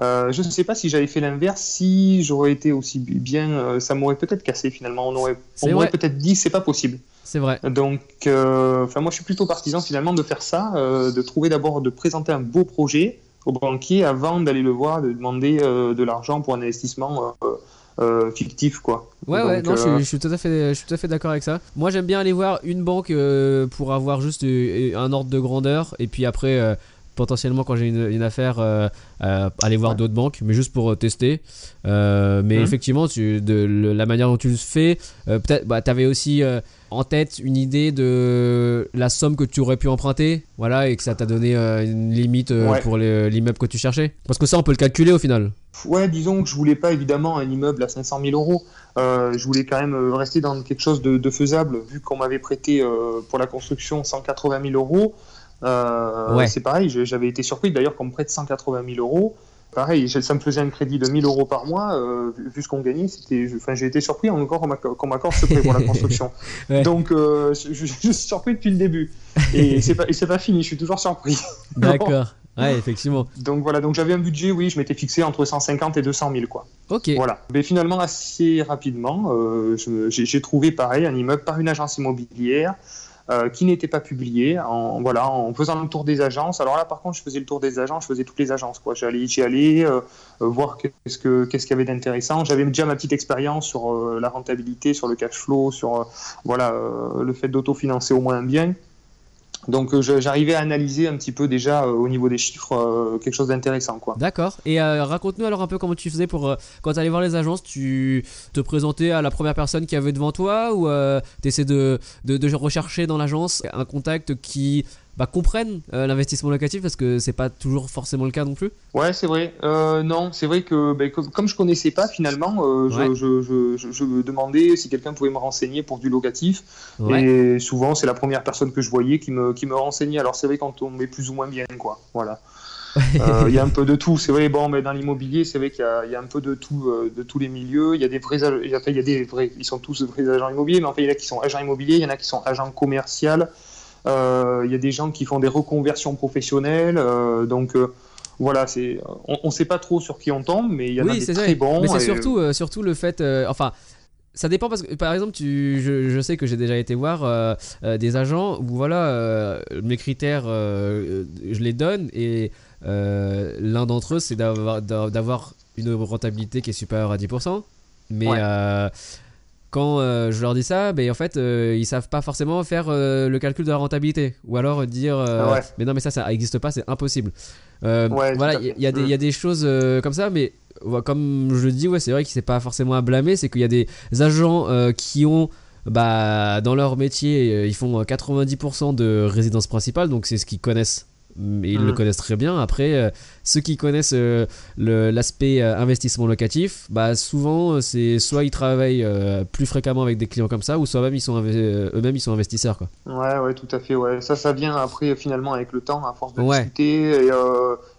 Euh, je ne sais pas si j'avais fait l'inverse, si j'aurais été aussi bien, euh, ça m'aurait peut-être cassé finalement. On aurait, on peut-être dit c'est pas possible. C'est vrai. Donc, euh, enfin, moi, je suis plutôt partisan finalement de faire ça, de trouver d'abord, de présenter un beau projet au banquier avant d'aller le voir, de demander de l'argent pour un investissement euh, fictif, quoi. Ouais, ouais, non, je, suis- je suis tout à fait, je suis tout à fait d'accord avec ça. Moi, j'aime bien aller voir une banque euh, pour avoir juste un ordre de grandeur et puis après, potentiellement, quand j'ai une, une affaire, euh, euh, aller voir Ouais. d'autres banques, mais juste pour euh, tester. Euh, mais Mhm. effectivement, tu, de le- la manière dont tu le fais, peut-être, bah, t'avais aussi euh, en tête une idée de la somme que tu aurais pu emprunter, voilà, et que ça t'a donné une limite Ouais. pour le- l'immeuble que tu cherchais. Parce que ça, on peut le calculer au final. Ouais, disons que je voulais pas évidemment un immeuble à 500 000 euros. Je voulais quand même rester dans quelque chose de, de faisable, vu qu'on m'avait prêté pour la construction 180 000 euros. Euh, Ouais. C'est pareil, j'avais été surpris d'ailleurs qu'on me prête 180 000 euros. Pareil, ça me faisait un crédit de 1000 euros par mois. euh, vu, ce qu'on gagnait, c'était, je- enfin, j'ai été surpris encore qu'on m'accorde- ce prêt pour la construction. Ouais. Donc, euh, je, suis surpris depuis le début. Et c'est pas, et pas fini, je suis toujours surpris. D'accord. Ouais, effectivement. Donc voilà, donc j'avais un budget, oui, je m'étais fixé entre 150 et 200 000 quoi. Ok. Voilà. Mais finalement, assez rapidement, euh, j'ai trouvé pareil un immeuble par une agence immobilière euh, qui n'était pas publié. En, voilà, en faisant le tour des agences. Alors là, par contre, je faisais le tour des agences, je faisais toutes les agences. quoi. J'allais, j'y allais euh, euh, voir qu'est-ce que qu'est-ce qu'il y avait d'intéressant. J'avais déjà ma petite expérience sur la rentabilité, sur le cash flow, sur voilà le fait d'autofinancer au moins un bien. Donc euh, j'arrivais à analyser un petit peu déjà euh, au niveau des chiffres euh, quelque chose d'intéressant quoi. D'accord. Et raconte-nous alors un peu comment tu faisais pour quand tu allais voir les agences, tu te présentais à la première personne qui avait devant toi ou tu de rechercher dans l'agence un contact qui bah, comprenne euh, l'investissement locatif parce que c'est pas toujours forcément le cas non plus. Ouais, c'est vrai. Euh, non, c'est vrai que ben, comme, comme je connaissais pas finalement, euh, je, Ouais. je, je, je- je me demandais si quelqu'un pouvait me renseigner pour du locatif. Ouais. Et souvent, c'est la première personne que je voyais qui me, qui me renseignait. Alors c'est vrai quand on met plus ou moins bien, quoi. Voilà. Euh, Il y a un peu de tout. C'est vrai. Bon, mais dans l'immobilier, c'est vrai qu'il y, y a un peu de tout, euh, de tous les milieux. Il y a des vrais, enfin, il y a des vrais. Ils sont tous vrais agents immobiliers, mais enfin, il y en a qui sont agents immobiliers, il y en a qui sont agents commerciaux. Euh, il y a des gens qui font des reconversions professionnelles. euh, donc euh, voilà, c'est, on ne sait pas trop sur qui on tombe, mais il y en a des très vrai. bons. Mais c'est et- surtout, euh, surtout le fait. euh, enfin. Ça dépend parce que par exemple tu, je, je sais que j'ai déjà été voir euh, des agents où voilà mes critères je les donne et l'un d'entre eux c'est d'avoir d'avoir une rentabilité qui est supérieure à 10% mais Ouais. Quand euh, je leur dis ça ben en fait euh, ils savent pas forcément faire euh, le calcul de la rentabilité ou alors dire euh, Ah ouais. mais non mais ça ça n'existe pas c'est impossible Ouais, voilà il y, y a des- il y a des choses comme ça mais comme je le dis, ouais, c'est vrai que c'est pas forcément à blâmer, c'est qu'il y a des agents qui ont, bah, dans leur métier, ils font euh, 90% de résidence principale, donc c'est ce qu'ils connaissent ils le Mm. connaissent très bien. Après, ceux qui connaissent euh, l'aspect euh, investissement locatif, bah souvent euh, c'est soit ils travaillent euh, plus fréquemment avec des clients comme ça, ou soit même ils sont inve- eux-mêmes ils sont investisseurs quoi. Ouais, ouais, tout à fait. Ouais. Ça, ça vient après, finalement, avec le temps, à force de Ouais. discuter et,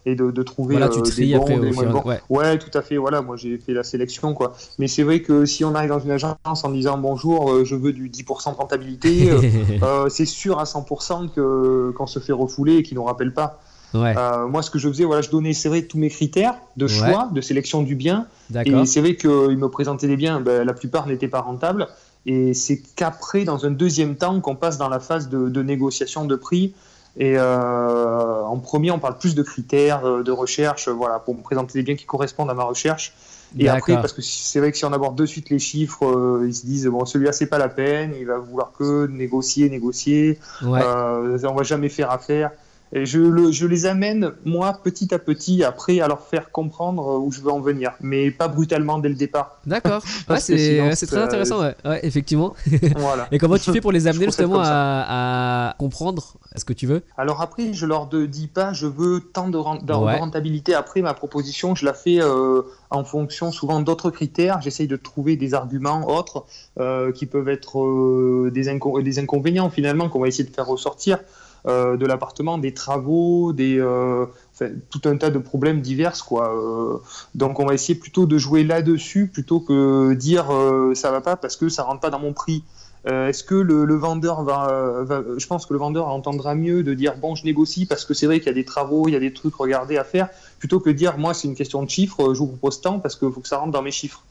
et de, de trouver Voilà, tu tries des bons, après des moins bons. ouais. Ouais, tout à fait. Voilà, moi j'ai fait la sélection, quoi. Mais c'est vrai que si on arrive dans une agence en disant bonjour, je veux du 10% de rentabilité, c'est sûr à 100% que qu'on se fait refouler et qu'ils nous rappellent pas. Ouais, Euh, moi, ce que je faisais, voilà, je donnais, c'est vrai, tous mes critères de choix, de sélection du bien. Et c'est vrai qu'ils me présentaient des biens, ben, la plupart n'étaient pas rentables. Et c'est qu'après, dans un deuxième temps, qu'on passe dans la phase de, de négociation de prix. Et euh, en premier, on parle plus de critères, euh, de recherche, voilà, pour me présenter des biens qui correspondent à ma recherche. Et après, parce que c'est vrai que si on aborde de suite les chiffres, euh, ils se disent bon, celui-là c'est pas la peine, il va vouloir que négocier, négocier, Ouais. euh, on va jamais faire affaire. Et je, le- je les amène, moi, petit à petit, après, à leur faire comprendre euh, où je veux en venir, mais pas brutalement dès le départ. D'accord. C'est très ça- intéressant. Ouais. Ouais, effectivement. voilà. Et comment tu fais pour les amener justement à, à comprendre ce que tu veux? Alors après, je leur dis pas, je veux tant de, ren- de Ouais. rentabilité. Après, ma proposition, je la fais euh, en fonction souvent d'autres critères. J'essaye de trouver des arguments autres euh, qui peuvent être euh, des, inco- des inconvénients finalement qu'on va essayer de faire ressortir euh, de l'appartement, des travaux, des, euh, enfin, tout un tas de problèmes divers. Quoi. Euh, donc on va essayer plutôt de jouer là-dessus plutôt que dire euh, ça va pas parce que ça rentre pas dans mon prix. Euh, Est-ce que le, le vendeur va, va- Je pense que le vendeur entendra mieux de dire bon, je négocie parce que c'est vrai qu'il y a des travaux, il y a des trucs regardés à faire, plutôt que de dire moi c'est une question de chiffres, euh, je vous propose tant parce qu'il faut que ça rentre dans mes chiffres.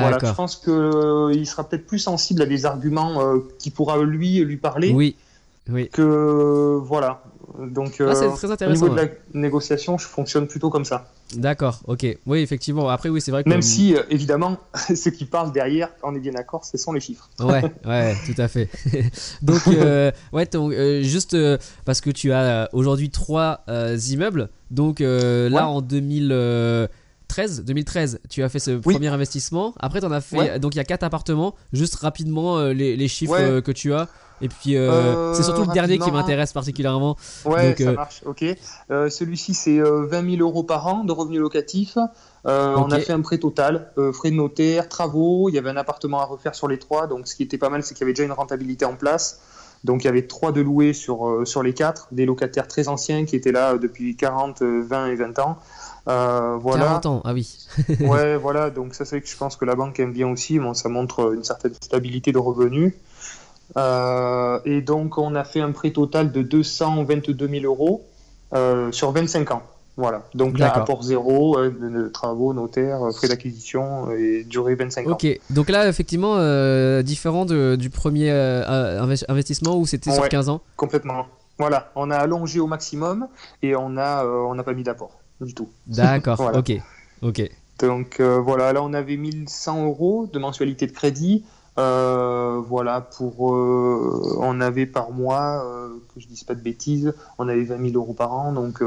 Voilà, je pense qu'il sera peut-être plus sensible à des arguments euh, qui pourra lui lui parler Oui. Oui. que voilà. Donc Ah, c'est euh, très au niveau de ouais. la négociation, je fonctionne plutôt comme ça. D'accord. Ok. Oui, effectivement. Après, oui, c'est vrai que Même si euh, évidemment, ce qui parle derrière, quand on est bien d'accord, ce sont les chiffres. Ouais, ouais, tout à fait. Donc, euh, ouais, ton- euh, juste euh, parce que tu as euh, aujourd'hui trois euh, immeubles. Donc euh, là, en 2013, 2013, tu as fait ce Oui. premier investissement. Après, tu en as fait. Ouais. Donc, il y a quatre appartements. Juste rapidement, euh, les, les chiffres Ouais. euh, que tu as. Et puis, euh, Euh, c'est surtout le dernier qui rapidement. m'intéresse particulièrement. Ouais, Donc, ça euh, marche, ok. Euh, Celui-ci, c'est euh, 20 000 euros par an de revenus locatifs. Euh, On a fait un prêt total, euh, frais de notaire, travaux. Il y avait un appartement à refaire sur les trois. Donc, ce qui était pas mal, c'est qu'il y avait déjà une rentabilité en place. Donc, il y avait trois de loués sur, euh, sur les quatre, des locataires très anciens qui étaient là euh, depuis 40, euh, 20 et 20 ans. Euh, voilà. 40 ans, ah oui. ouais, voilà. Donc, ça, c'est que je pense que la banque aime bien aussi. Bon, ça montre une certaine stabilité de revenus. Euh, et donc, on a fait un prêt total de 222 000 euros euh, sur 25 ans. Voilà. Donc là, apport zéro, euh, de- de travaux, notaires, euh, frais d'acquisition et durée 25 ans. Ok, donc là, effectivement, euh, différent de- du premier euh, inves- investissement où c'était sur Ouais. 15 ans. Complètement. Voilà. On a allongé au maximum et on a, euh, on n'a pas mis d'apport du tout. D'accord, Voilà. ok. Ok. Donc voilà, là on avait 1100 euros de mensualité de crédit. Euh, voilà, pour euh, on avait par mois, euh, que je dise pas de bêtises, on avait 20 000 euros par an, donc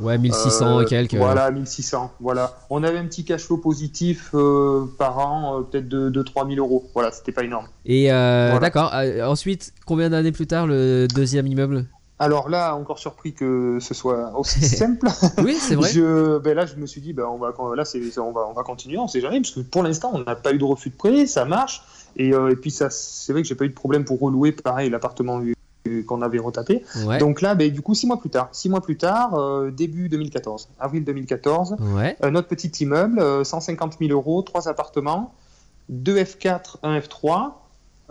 Ouais, 1600 euh, et quelques. Voilà, 1600. Voilà, on avait un petit cash flow positif par an, peut-être de, de 3 000 euros. Voilà, c'était pas énorme. Et Voilà. d'accord. ensuite, combien d'années plus tard le deuxième immeuble? Alors là, encore surpris que ce soit aussi simple. Oui, c'est vrai. Je, ben là, je me suis dit, ben on va, là, on va, on va continuer, on sait jamais, parce que pour l'instant, on n'a pas eu de refus de prêt, ça marche. Et, euh, et puis, ça, c'est vrai que j'ai pas eu de problème pour relouer, pareil, l'appartement euh, qu'on avait retapé. Ouais. Donc là, ben, du coup, six mois plus tard, six mois plus tard, euh, début 2014, avril 2014, Ouais. euh, notre petit immeuble, euh, 150 000 euros, trois appartements, deux F4, un F3,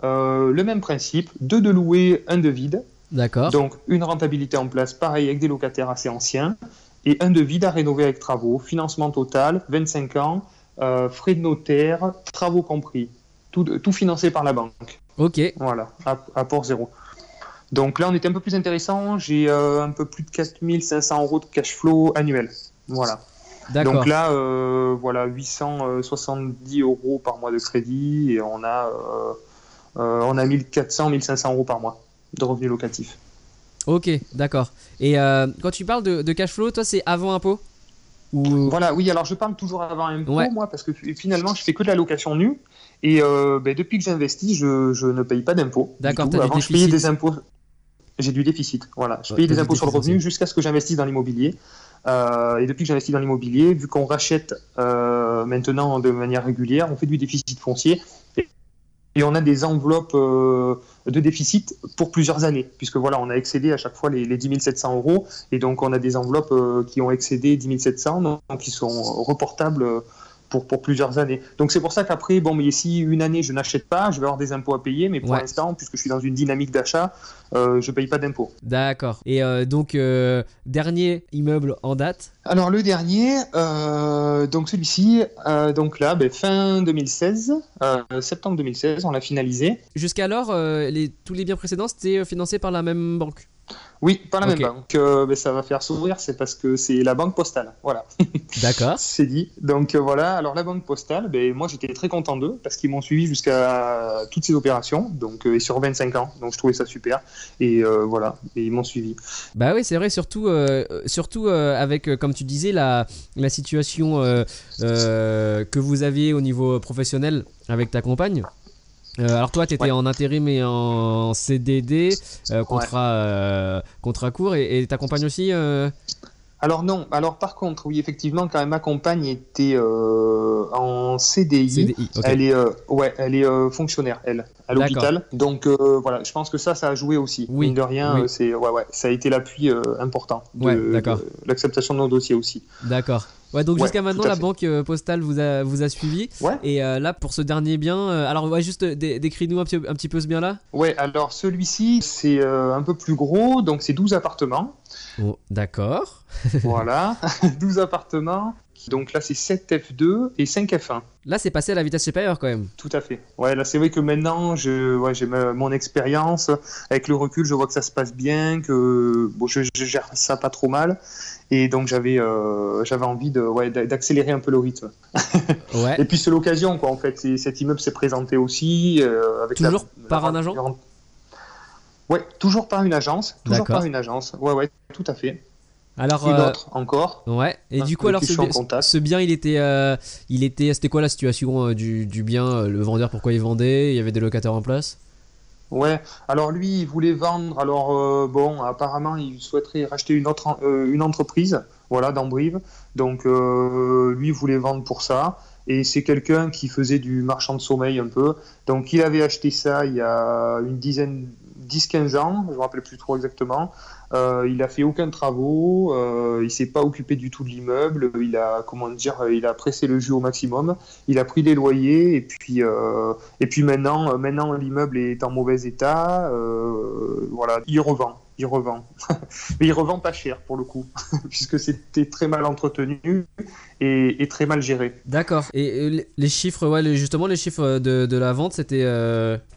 euh, le même principe, deux de loués, un de vide. D'accord. Donc une rentabilité en place, pareil avec des locataires assez anciens, et un de vide à rénover avec travaux, financement total, 25 ans, euh, frais de notaire, travaux compris, tout, tout financé par la banque. Ok. Voilà, app- apport zéro. Donc là, on était un peu plus intéressant, j'ai euh, un peu plus de 4500 euros de cash flow annuel. Voilà. Donc là, euh, voilà, 870 euros par mois de crédit, et on a, euh, on a 1400, 1500 euros par mois de revenus locatifs. Ok, d'accord. Et quand tu parles de, de cash flow, toi, c'est avant impôt Ou Voilà, oui, alors je parle toujours avant impôt, Ouais. moi, parce que fi- finalement, je fais que de la location nue. Et euh, ben, depuis que j'investis, je, je ne paye pas d'impôts. D'accord, Avant, je payais des impôts. J'ai du déficit. Voilà. Je Ouais, des impôts sur le revenu jusqu'à ce que j'investisse dans l'immobilier. Euh, et depuis que j'investis dans l'immobilier, vu qu'on rachète euh, maintenant de manière régulière, on fait du déficit foncier. Et, et on a des enveloppes euh, de déficit pour plusieurs années, puisque voilà, on a excédé à chaque fois les, les 10 700 euros, et donc on a des enveloppes euh, qui ont excédé 10 700, donc qui sont reportables euh, pour, pour plusieurs années. Donc c'est pour ça qu'après, bon, mais si une année je n'achète pas, je vais avoir des impôts à payer, mais pour Ouais. l'instant, puisque je suis dans une dynamique d'achat, euh, je paye pas d'impôts. D'accord. Et euh, donc, euh, dernier immeuble en date? Alors le dernier, euh, donc celui-ci, euh, donc là, ben, fin 2016, euh, septembre 2016, on l'a finalisé. Jusqu'alors, euh, les, tous les biens précédents, c'était financé par la même banque? Oui, pas la même banque. Euh, ben, ça va faire sourire, c'est parce que c'est la banque postale. Voilà, D'accord. c'est dit. Donc euh, voilà, alors la banque postale, ben, moi j'étais très content d'eux parce qu'ils m'ont suivi jusqu'à toutes ces opérations, donc euh, et sur 25 ans. Donc je trouvais ça super. Et voilà, et ils m'ont suivi. Bah oui, c'est vrai, surtout, surtout avec, comme tu disais, la, la situation que vous aviez au niveau professionnel avec ta compagne. Euh, alors toi, tu étais Ouais. en intérim et en CDD, euh, contrat, euh, contrat court, et, et ta compagne aussi Alors non, alors par contre, oui, effectivement, quand même, ma compagne était en CDI. Elle est, ouais, elle est fonctionnaire, elle, à l'hôpital. Donc voilà, je pense que ça, ça a joué aussi. Oui, Mine de rien, oui. c'est, ouais, ouais, ça a été l'appui important de, Ouais, d'accord. de l'acceptation de nos dossiers aussi. D'accord. Ouais, donc Ouais, jusqu'à maintenant, la fait. banque euh, postale vous a, vous a suivi. Ouais. Et euh, là, pour ce dernier bien, euh, alors ouais, juste dé- décris-nous un petit, un petit peu ce bien-là. Ouais, alors celui-ci, c'est euh, un peu plus gros, donc c'est 12 appartements. Oh, D'accord. voilà, 12 appartements. Donc là, c'est 7 F2 et 5 F1. Là, c'est passé à la vitesse supérieure quand même. Tout à fait. Ouais, là, c'est vrai que maintenant, je, ouais, j'ai ma- mon expérience. Avec le recul, je vois que ça se passe bien, que bon, je, je gère ça pas trop mal. Et donc, j'avais euh, j'avais envie de, ouais, d'a- d'accélérer un peu le rythme. Ouais. Et puis, c'est l'occasion, quoi, en fait. C'est- Cet immeuble s'est présenté aussi. euh, avec la- Toujours la- par un agent Ouais, toujours par une agence. Toujours D'accord. par une agence. Ouais, ouais, tout à fait. Alors, Une euh, autre encore. ouais. Et Hein, du coup, alors, ce, bien, il était, euh, il était, c'était quoi la situation euh, du, du bien euh, Le vendeur, pourquoi il vendait Il y avait des locataires en place? Ouais, alors lui, il voulait vendre. Alors bon, apparemment, il souhaiterait racheter une autre une entreprise, voilà, dans Brive. Donc lui, il voulait vendre pour ça. Et c'est quelqu'un qui faisait du marchand de sommeil un peu. Donc il avait acheté ça il y a une dizaine, 10-15 ans, je me rappelle plus trop exactement. Euh, il a fait aucun travaux, euh, il s'est pas occupé du tout de l'immeuble. Il a, comment dire, il a pressé le jus au maximum. Il a pris les loyers et puis euh, et puis maintenant, euh, maintenant l'immeuble est en mauvais état. voilà, il revend, il revend, mais il revend pas cher pour le coup, puisque c'était très mal entretenu et, et très mal géré. D'accord. Et les- chiffres, ouais, justement, les chiffres de, de la vente, c'était.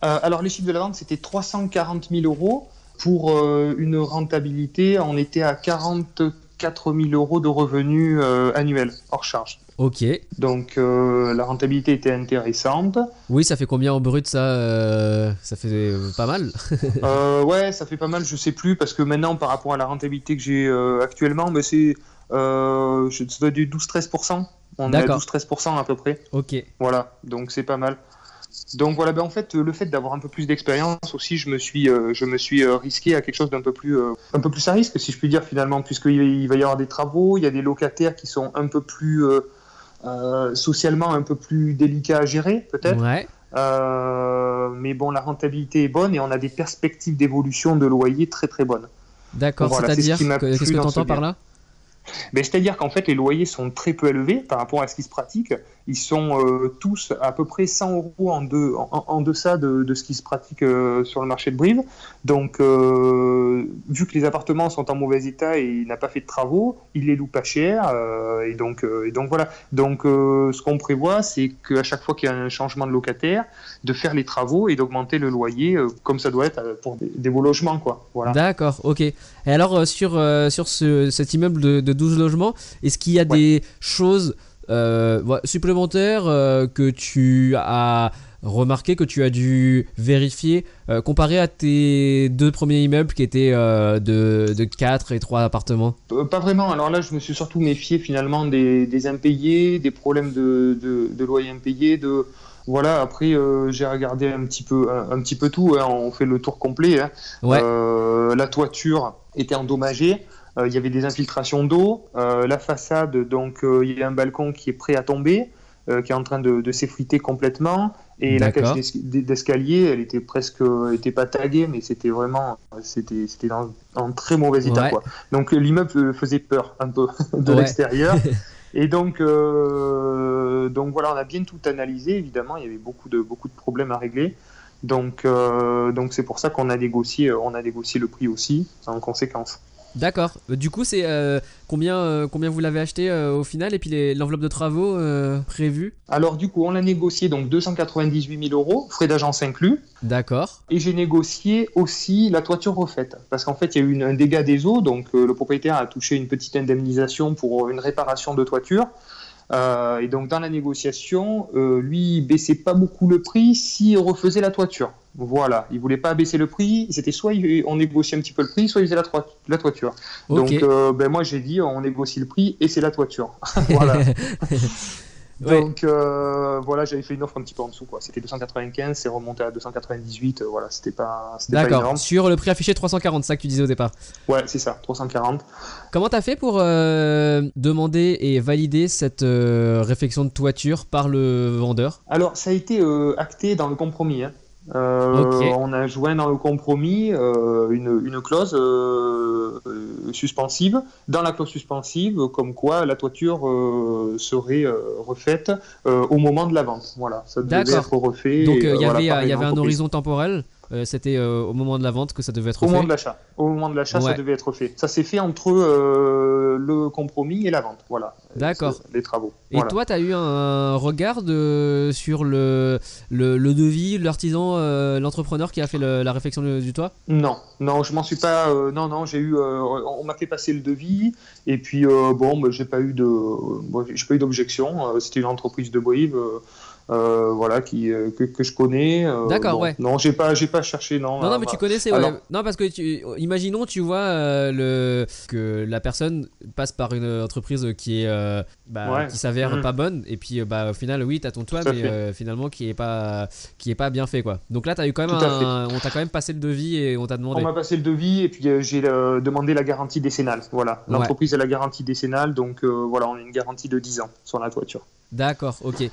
alors les chiffres de la vente, c'était 340 000 euros pour euh, une rentabilité. On était à 44 000 euros de revenus euh, annuels hors charge. Ok. Donc euh, la rentabilité était intéressante. Oui, ça fait combien en brut ça Ça fait pas mal? Ouais, ça fait pas mal, je sais plus, parce que maintenant, par rapport à la rentabilité que j'ai actuellement, mais c'est euh, ça doit être du 12-13%. On est à D'accord. 12-13% à peu près. ok. Voilà, donc c'est pas mal. Donc voilà, ben en fait, le fait d'avoir un peu plus d'expérience aussi, je me suis, euh, je me suis euh, risqué à quelque chose d'un peu plus, euh, un peu plus à risque, si je puis dire finalement, puisqu'il il va y avoir des travaux, il y a des locataires qui sont un peu plus euh, socialement un peu plus délicats à gérer, peut-être. Ouais. Mais bon, la rentabilité est bonne et on a des perspectives d'évolution de loyer très très bonnes. D'accord. Voilà, c'est ce C'est-à-dire, qu'est-ce que tu entends par là? Ben, C'est-à-dire qu'en fait, les loyers sont très peu élevés par rapport à ce qui se pratique. Ils sont euh, tous à peu près 100 euros en, deux- en, en deçà de, de ce qui se pratique euh, sur le marché de Brive. Donc, euh, vu que les appartements sont en mauvais état et il n'a pas fait de travaux, il les loue pas cher. et, donc, et donc voilà. Donc, ce qu'on prévoit, c'est qu'à chaque fois qu'il y a un changement de locataire, de faire les travaux et d'augmenter le loyer comme ça doit être pour des, des beaux logements. Quoi. Voilà. D'accord, ok. Et alors, sur, sur ce, cet immeuble de, de 12 logements, est-ce qu'il y a Ouais. des choses euh, ouais, supplémentaires euh, que tu as remarqué, que tu as dû vérifier, euh, comparé à tes deux premiers immeubles qui étaient de, de 4 et 3 appartements? Pas vraiment. Alors là, je me suis surtout méfié finalement des, des impayés, des problèmes de, de, de loyer impayés, de, Voilà, après euh, j'ai regardé un petit peu, un, un petit peu tout. hein, on fait le tour complet. hein. Ouais. Euh, la toiture était endommagée. Euh, Il y avait des infiltrations d'eau. Euh, la façade, donc euh, il y a un balcon qui est prêt à tomber, qui est en train de, de s'effriter complètement. Et la cage d'es- d'escalier, elle était presque, elle était pas taguée, mais c'était vraiment, c'était, c'était dans, en très mauvais état. Ouais. Quoi. Donc l'immeuble faisait peur un peu de Ouais. l'extérieur. Et donc, euh, donc voilà, on a bien tout analysé. Évidemment, il y avait beaucoup de beaucoup de problèmes à régler. Donc, euh, donc c'est pour ça qu'on a négocié, on a négocié le prix aussi en conséquence. D'accord. Euh, Du coup, c'est euh, combien, euh, combien vous l'avez acheté euh, au final et puis les- l'enveloppe de travaux prévue? Alors du coup, on l'a négocié donc 298 000 euros, frais d'agence inclus. D'accord. Et j'ai négocié aussi la toiture refaite. Parce qu'en fait, il y a eu une- un dégât des eaux, donc le propriétaire a touché une petite indemnisation pour une réparation de toiture. Euh, et donc, dans la négociation, euh, lui, il baissait pas beaucoup le prix s'il refaisait la toiture. Voilà, il voulait pas baisser le prix. C'était soit il- on négociait un petit peu le prix, soit il faisait la, toi- la toiture. Donc, euh, ben, moi, j'ai dit, on négocie le prix et c'est la toiture. voilà. Ouais. Donc euh, voilà, j'avais fait une offre un petit peu en dessous quoi. C'était 295, c'est remonté à 298. euh, voilà, c'était pas, pas énorme. Sur le prix affiché 340, ça que tu disais au départ. Ouais, c'est ça, 340. Comment t'as fait pour euh, demander et valider cette réflexion de toiture par le vendeur? Alors ça a été acté dans le compromis. hein. Euh. On a joint dans le compromis euh, une, une clause euh, suspensive. Dans la clause suspensive, comme quoi la toiture euh, serait refaite au moment de la vente. Voilà, ça devait être refait. Donc il y avait, un horizon temporel? Euh, C'était euh, au moment de la vente que ça devait être Au fait. moment de l'achat. Au moment de l'achat, Ouais. ça devait être fait. Ça s'est fait entre euh, le compromis et la vente. Voilà. D'accord. Les travaux. Et Voilà. toi, tu as eu un regard de- sur le, le, le devis, l'artisan, l'entrepreneur qui a fait le- la réflexion du du toit? Non, non, je m'en suis pas. non, non, j'ai eu. on m'a fait passer le devis et puis bon, bah, j'ai pas eu de. bon, j'ai pas eu d'objection. C'était une entreprise de Brive. Euh, voilà, qui, euh, que, que je connais. euh, D'accord, bon, ouais. Non, j'ai pas, j'ai pas cherché, non. Non, non, mais tu bah, connaissais, ouais. Non, parce que tu, imaginons, tu vois, euh, le, que la personne passe par une entreprise qui est, euh, bah, Ouais. qui s'avère Mhm. pas bonne, et puis, bah, au final, oui, t'as ton toit, Tout mais euh, finalement, qui est pas, qui est pas bien fait, quoi. Donc là, t'as eu quand même un, on t'a quand même passé le devis et on t'a demandé. On m'a passé le devis et puis euh, j'ai euh, demandé la garantie décennale. Voilà, Ouais. l'entreprise a la garantie décennale, donc euh, voilà, on a une garantie de 10 ans sur la toiture. D'accord, ok.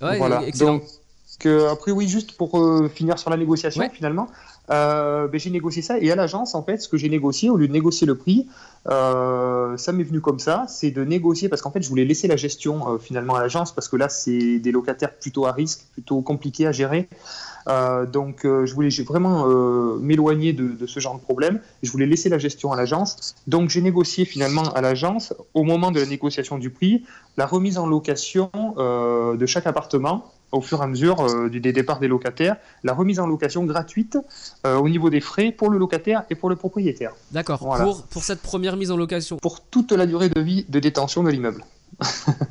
Ouais, voilà. excellent. Donc, après, oui, juste pour euh, finir sur la négociation, Ouais. finalement, euh, ben, j'ai négocié ça et à l'agence, en fait, ce que j'ai négocié, au lieu de négocier le prix, euh, ça m'est venu comme ça, c'est de négocier parce qu'en fait, je voulais laisser la gestion euh, finalement à l'agence parce que là, c'est des locataires plutôt à risque, plutôt compliqués à gérer. Euh, donc, euh, je voulais vraiment euh, m'éloigner de, de ce genre de problème. Je voulais laisser la gestion à l'agence. Donc, j'ai négocié finalement à l'agence, au moment de la négociation du prix, la remise en location de chaque appartement au fur et à mesure des départs des locataires, la remise en location gratuite au niveau des frais pour le locataire et pour le propriétaire, D'accord, Voilà. pour, pour cette première mise en location. pour toute la durée de vie de détention de l'immeuble.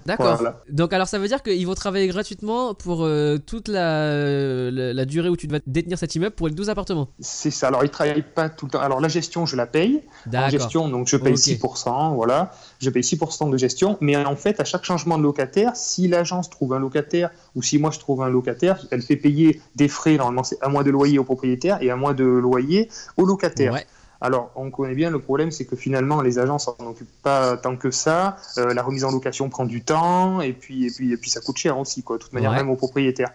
D'accord. Voilà. Donc alors ça veut dire qu'ils vont travailler gratuitement pour euh, toute la, la, la durée où tu vas détenir cet immeuble pour les 12 appartements. C'est ça. Alors, ils travaillent pas tout le temps. Alors, la gestion, je la paye. D'accord. gestion, donc je paye Ok. 6%, voilà. Je paye 6% de gestion. Mais en fait, à chaque changement de locataire, si l'agence trouve un locataire ou si moi je trouve un locataire, elle fait payer des frais. Normalement, c'est un mois de loyer au propriétaire et un mois de loyer au locataire. Ouais. Alors, on connaît bien le problème, c'est que finalement, les agences n'en occupent pas tant que ça. Euh, la remise en location prend du temps, et puis, et puis, et puis ça coûte cher aussi, quoi, de toute manière, Ouais. même aux propriétaires.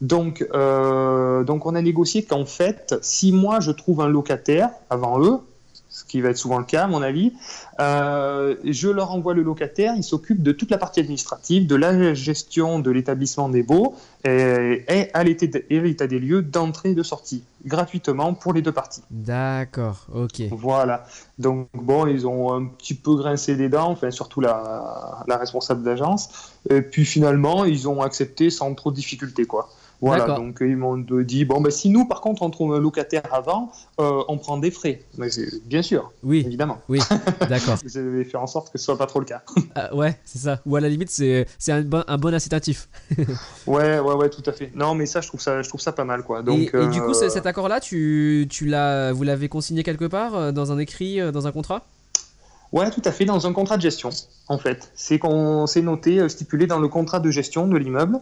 Donc, euh, donc, on a négocié qu'en fait, si moi je trouve un locataire avant eux, ce qui va être souvent le cas à mon avis, euh, je leur envoie le locataire, il s'occupe de toute la partie administrative, de la gestion de l'établissement des baux et, et à l'état des lieux d'entrée et de sortie, gratuitement pour les deux parties. D'accord, ok. Voilà. Donc bon, ils ont un petit peu grincé des dents, enfin surtout la, la responsable d'agence. Et puis finalement, ils ont accepté sans trop de difficulté, quoi. Voilà. Donc ils m'ont dit bon ben si nous par contre on trouve un locataire avant, euh, on prend des frais. Mais bien sûr, Oui, évidemment. oui, d'accord. Vous avez fait en sorte que ce soit pas trop le cas. Ah, ouais, c'est ça. Ou à la limite, c'est un bon, un bon incitatif. Ouais, ouais, ouais, tout à fait. Non, mais ça, je trouve ça, je trouve ça pas mal, quoi. Donc, et, et du coup, euh, cet accord-là, tu, tu l'as, vous l'avez consigné quelque part, euh, dans un écrit, euh, dans un contrat? Ouais, tout à fait, dans un contrat de gestion, en fait. C'est qu'on s'est noté, euh, stipulé dans le contrat de gestion de l'immeuble.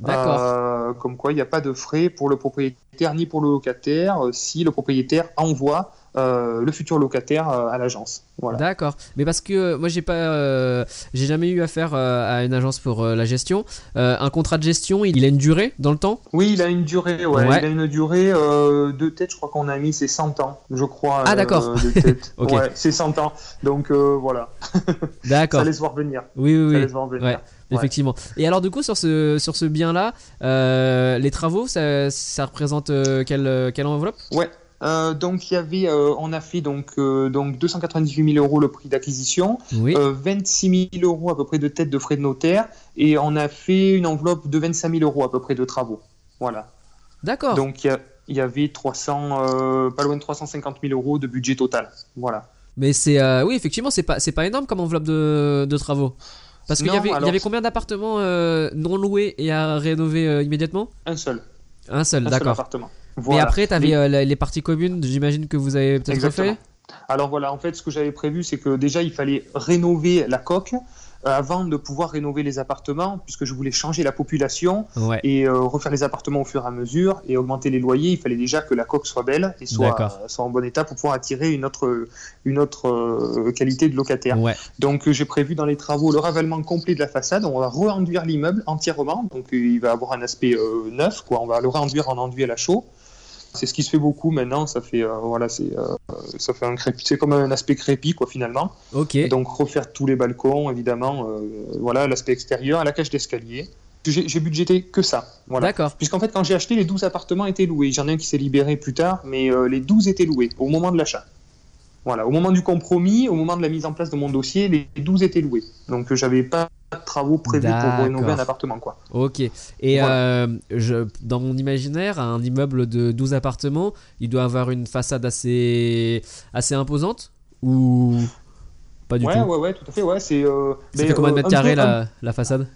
D'accord. Euh, comme quoi, il n'y a pas de frais pour le propriétaire ni pour le locataire euh, si le propriétaire envoie euh, le futur locataire euh, à l'agence. Voilà. D'accord. Mais parce que euh, moi j'ai pas, j'ai jamais eu affaire à une agence pour la gestion. Un contrat de gestion, il a une durée dans le temps? Oui, il a une durée, ouais. Ouais. Il a une durée de tête, je crois qu'on a mis, c'est 100 ans, je crois. Ah, d'accord. de tête. Ok. Ouais, c'est 100 ans. Donc voilà, D'accord. ça laisse voir venir. Oui, oui, Ça oui. laisse voir venir. Ouais. Effectivement. Et alors du coup sur ce sur ce bien là, les travaux, ça, ça représente euh, quelle quelle enveloppe? Ouais. Euh, donc il y avait, euh, on a fait donc euh, donc 298 000 euros le prix d'acquisition, Oui. euh, 26 000 euros à peu près de tête de frais de notaire, et on a fait une enveloppe de 25 000 euros à peu près de travaux. Voilà. D'accord. Donc il y, y avait 300, euh, pas loin de 350 000 euros de budget total. Voilà. Mais c'est euh, oui effectivement c'est pas c'est pas énorme comme enveloppe de, de travaux. Parce qu'il y y avait combien d'appartements euh, non loués et à rénover euh, immédiatement? Un seul. Un seul, Un seul d'accord. Appartement. Mais Voilà. après, t'avais Mais- euh, les parties communes, j'imagine que vous avez peut-être Exactement. refait Alors voilà, en fait, ce que j'avais prévu, c'est que déjà, il fallait rénover la coque euh, avant de pouvoir rénover les appartements, puisque je voulais changer la population Ouais. et euh, refaire les appartements au fur et à mesure et augmenter les loyers. Il fallait déjà que la coque soit belle et soit, euh, soit en bon état pour pouvoir attirer une autre, une autre euh, qualité de locataire. Ouais. Donc j'ai prévu dans les travaux le ravalement complet de la façade. On va re-enduire l'immeuble entièrement, donc il va avoir un aspect neuf. Quoi. On va le re-enduire en enduit à la chaux. C'est ce qui se fait beaucoup maintenant. Ça fait euh, voilà, c'est euh, ça fait un crépi. C'est comme un aspect crépi quoi finalement. Ok. Donc refaire tous les balcons évidemment. euh, voilà l'aspect extérieur, la cage d'escalier. J'ai j'ai budgété que ça. Voilà. D'accord. Puisqu'en fait, quand j'ai acheté, les 12 appartements étaient loués. J'en ai un qui s'est libéré plus tard, mais euh, les 12 étaient loués au moment de l'achat. Voilà, au moment du compromis, au moment de la mise en place de mon dossier, les 12 étaient loués. Donc euh, j'avais pas de travaux prévus pour rénover un appartement. quoi. Ok. Et Voilà. euh, je, dans mon imaginaire, un immeuble de 12 appartements, il doit avoir une façade assez, assez imposante Ou pas du Ouais, tout? ouais, ouais, tout à fait. Ouais, c'est. euh, mais, combien de mètres carrés peu- un- la, façade?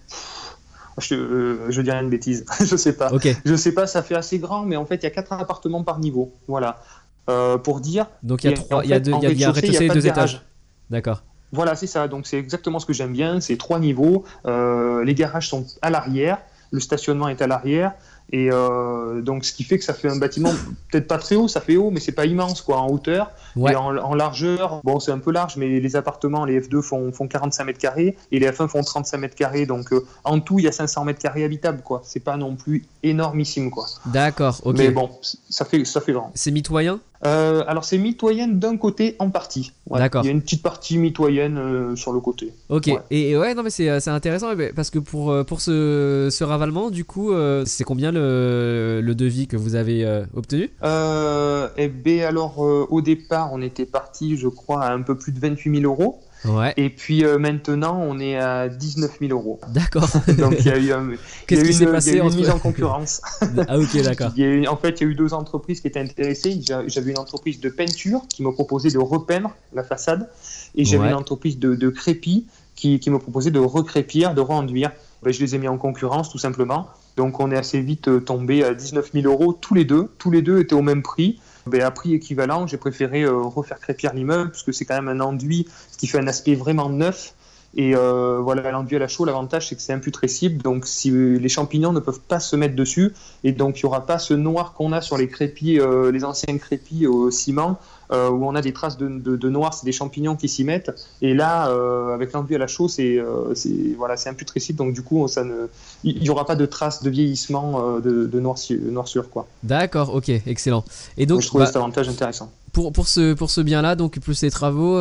Je, euh, je dirais une bêtise, je sais pas. Ok. Je sais pas, ça fait assez grand, mais en fait, il y a quatre appartements par niveau. Voilà. Euh, pour dire. Donc il y a trois, il y a deux, il y a- un rez-de-chaussée, et deux étages. D'accord. Voilà, c'est ça. Donc c'est exactement ce que j'aime bien. C'est trois niveaux. Euh, les garages sont à l'arrière. Le stationnement est à l'arrière. Et euh, donc ce qui fait que ça fait un bâtiment peut-être pas très haut, ça fait haut, mais c'est pas immense quoi en hauteur. Ouais. Et en, en largeur, bon c'est un peu large, mais les appartements, les F2 font, font 45 mètres carrés et les F1 font 35 mètres carrés. Donc euh, en tout, il y a 500 mètres carrés habitables quoi. C'est pas non plus énormissime quoi. D'accord. Ok. Mais bon, ça fait ça fait grand. C'est mitoyen? Euh, alors c'est mitoyenne d'un côté en partie. Ouais. D'accord. Il y a une petite partie mitoyenne euh, sur le côté. Ok, Ouais. et, et ouais, non, mais c'est euh, c'est intéressant mais parce que pour, pour ce, ce ravalement, du coup, euh, c'est combien le, le devis que vous avez obtenu? Eh bien, alors, au départ, on était parti, je crois, à un peu plus de 28 000 euros. Ouais, Et puis euh, maintenant, on est à 19 000 euros. d'accord. Donc, il y a eu, un- y a Qu'est-ce eu qui une, y a passé eu une entre mise en concurrence. Ah, ok, d'accord. Y en fait, il y a eu deux entreprises qui étaient intéressées. J'a- J'avais une entreprise de peinture qui me proposait de repeindre la façade. Et j'avais Ouais. une entreprise de, de crépi qui, qui me proposait de recrépir, de re-enduire. Ben, je les ai mis en concurrence, tout simplement. Donc, on est assez vite euh, tombé à 19 000 euros, tous les deux. Tous les deux étaient au même prix. Ben, à prix équivalent, j'ai préféré euh, refaire crépir l'immeuble, parce que c'est quand même un enduit, qui fait un aspect vraiment neuf. Et euh, voilà, l'enduit à la chaux, l'avantage c'est que c'est imputrescible, donc si les champignons ne peuvent pas se mettre dessus, et donc il n'y aura pas ce noir qu'on a sur les crépis, euh, les anciens crépis au ciment, euh, où on a des traces de, de- de noir, c'est des champignons qui s'y mettent. Et là, euh, avec l'enduit à la chaux, c'est euh, voilà, c'est imputrescible, donc du coup, ça ne, il n'y aura pas de traces de vieillissement euh, de, de noirci- de noirceur, quoi. D'accord, ok, excellent. Et Donc, donc, je trouvais bah, cet avantage intéressant. pour, pour ce, pour ce bien-là, donc plus les travaux,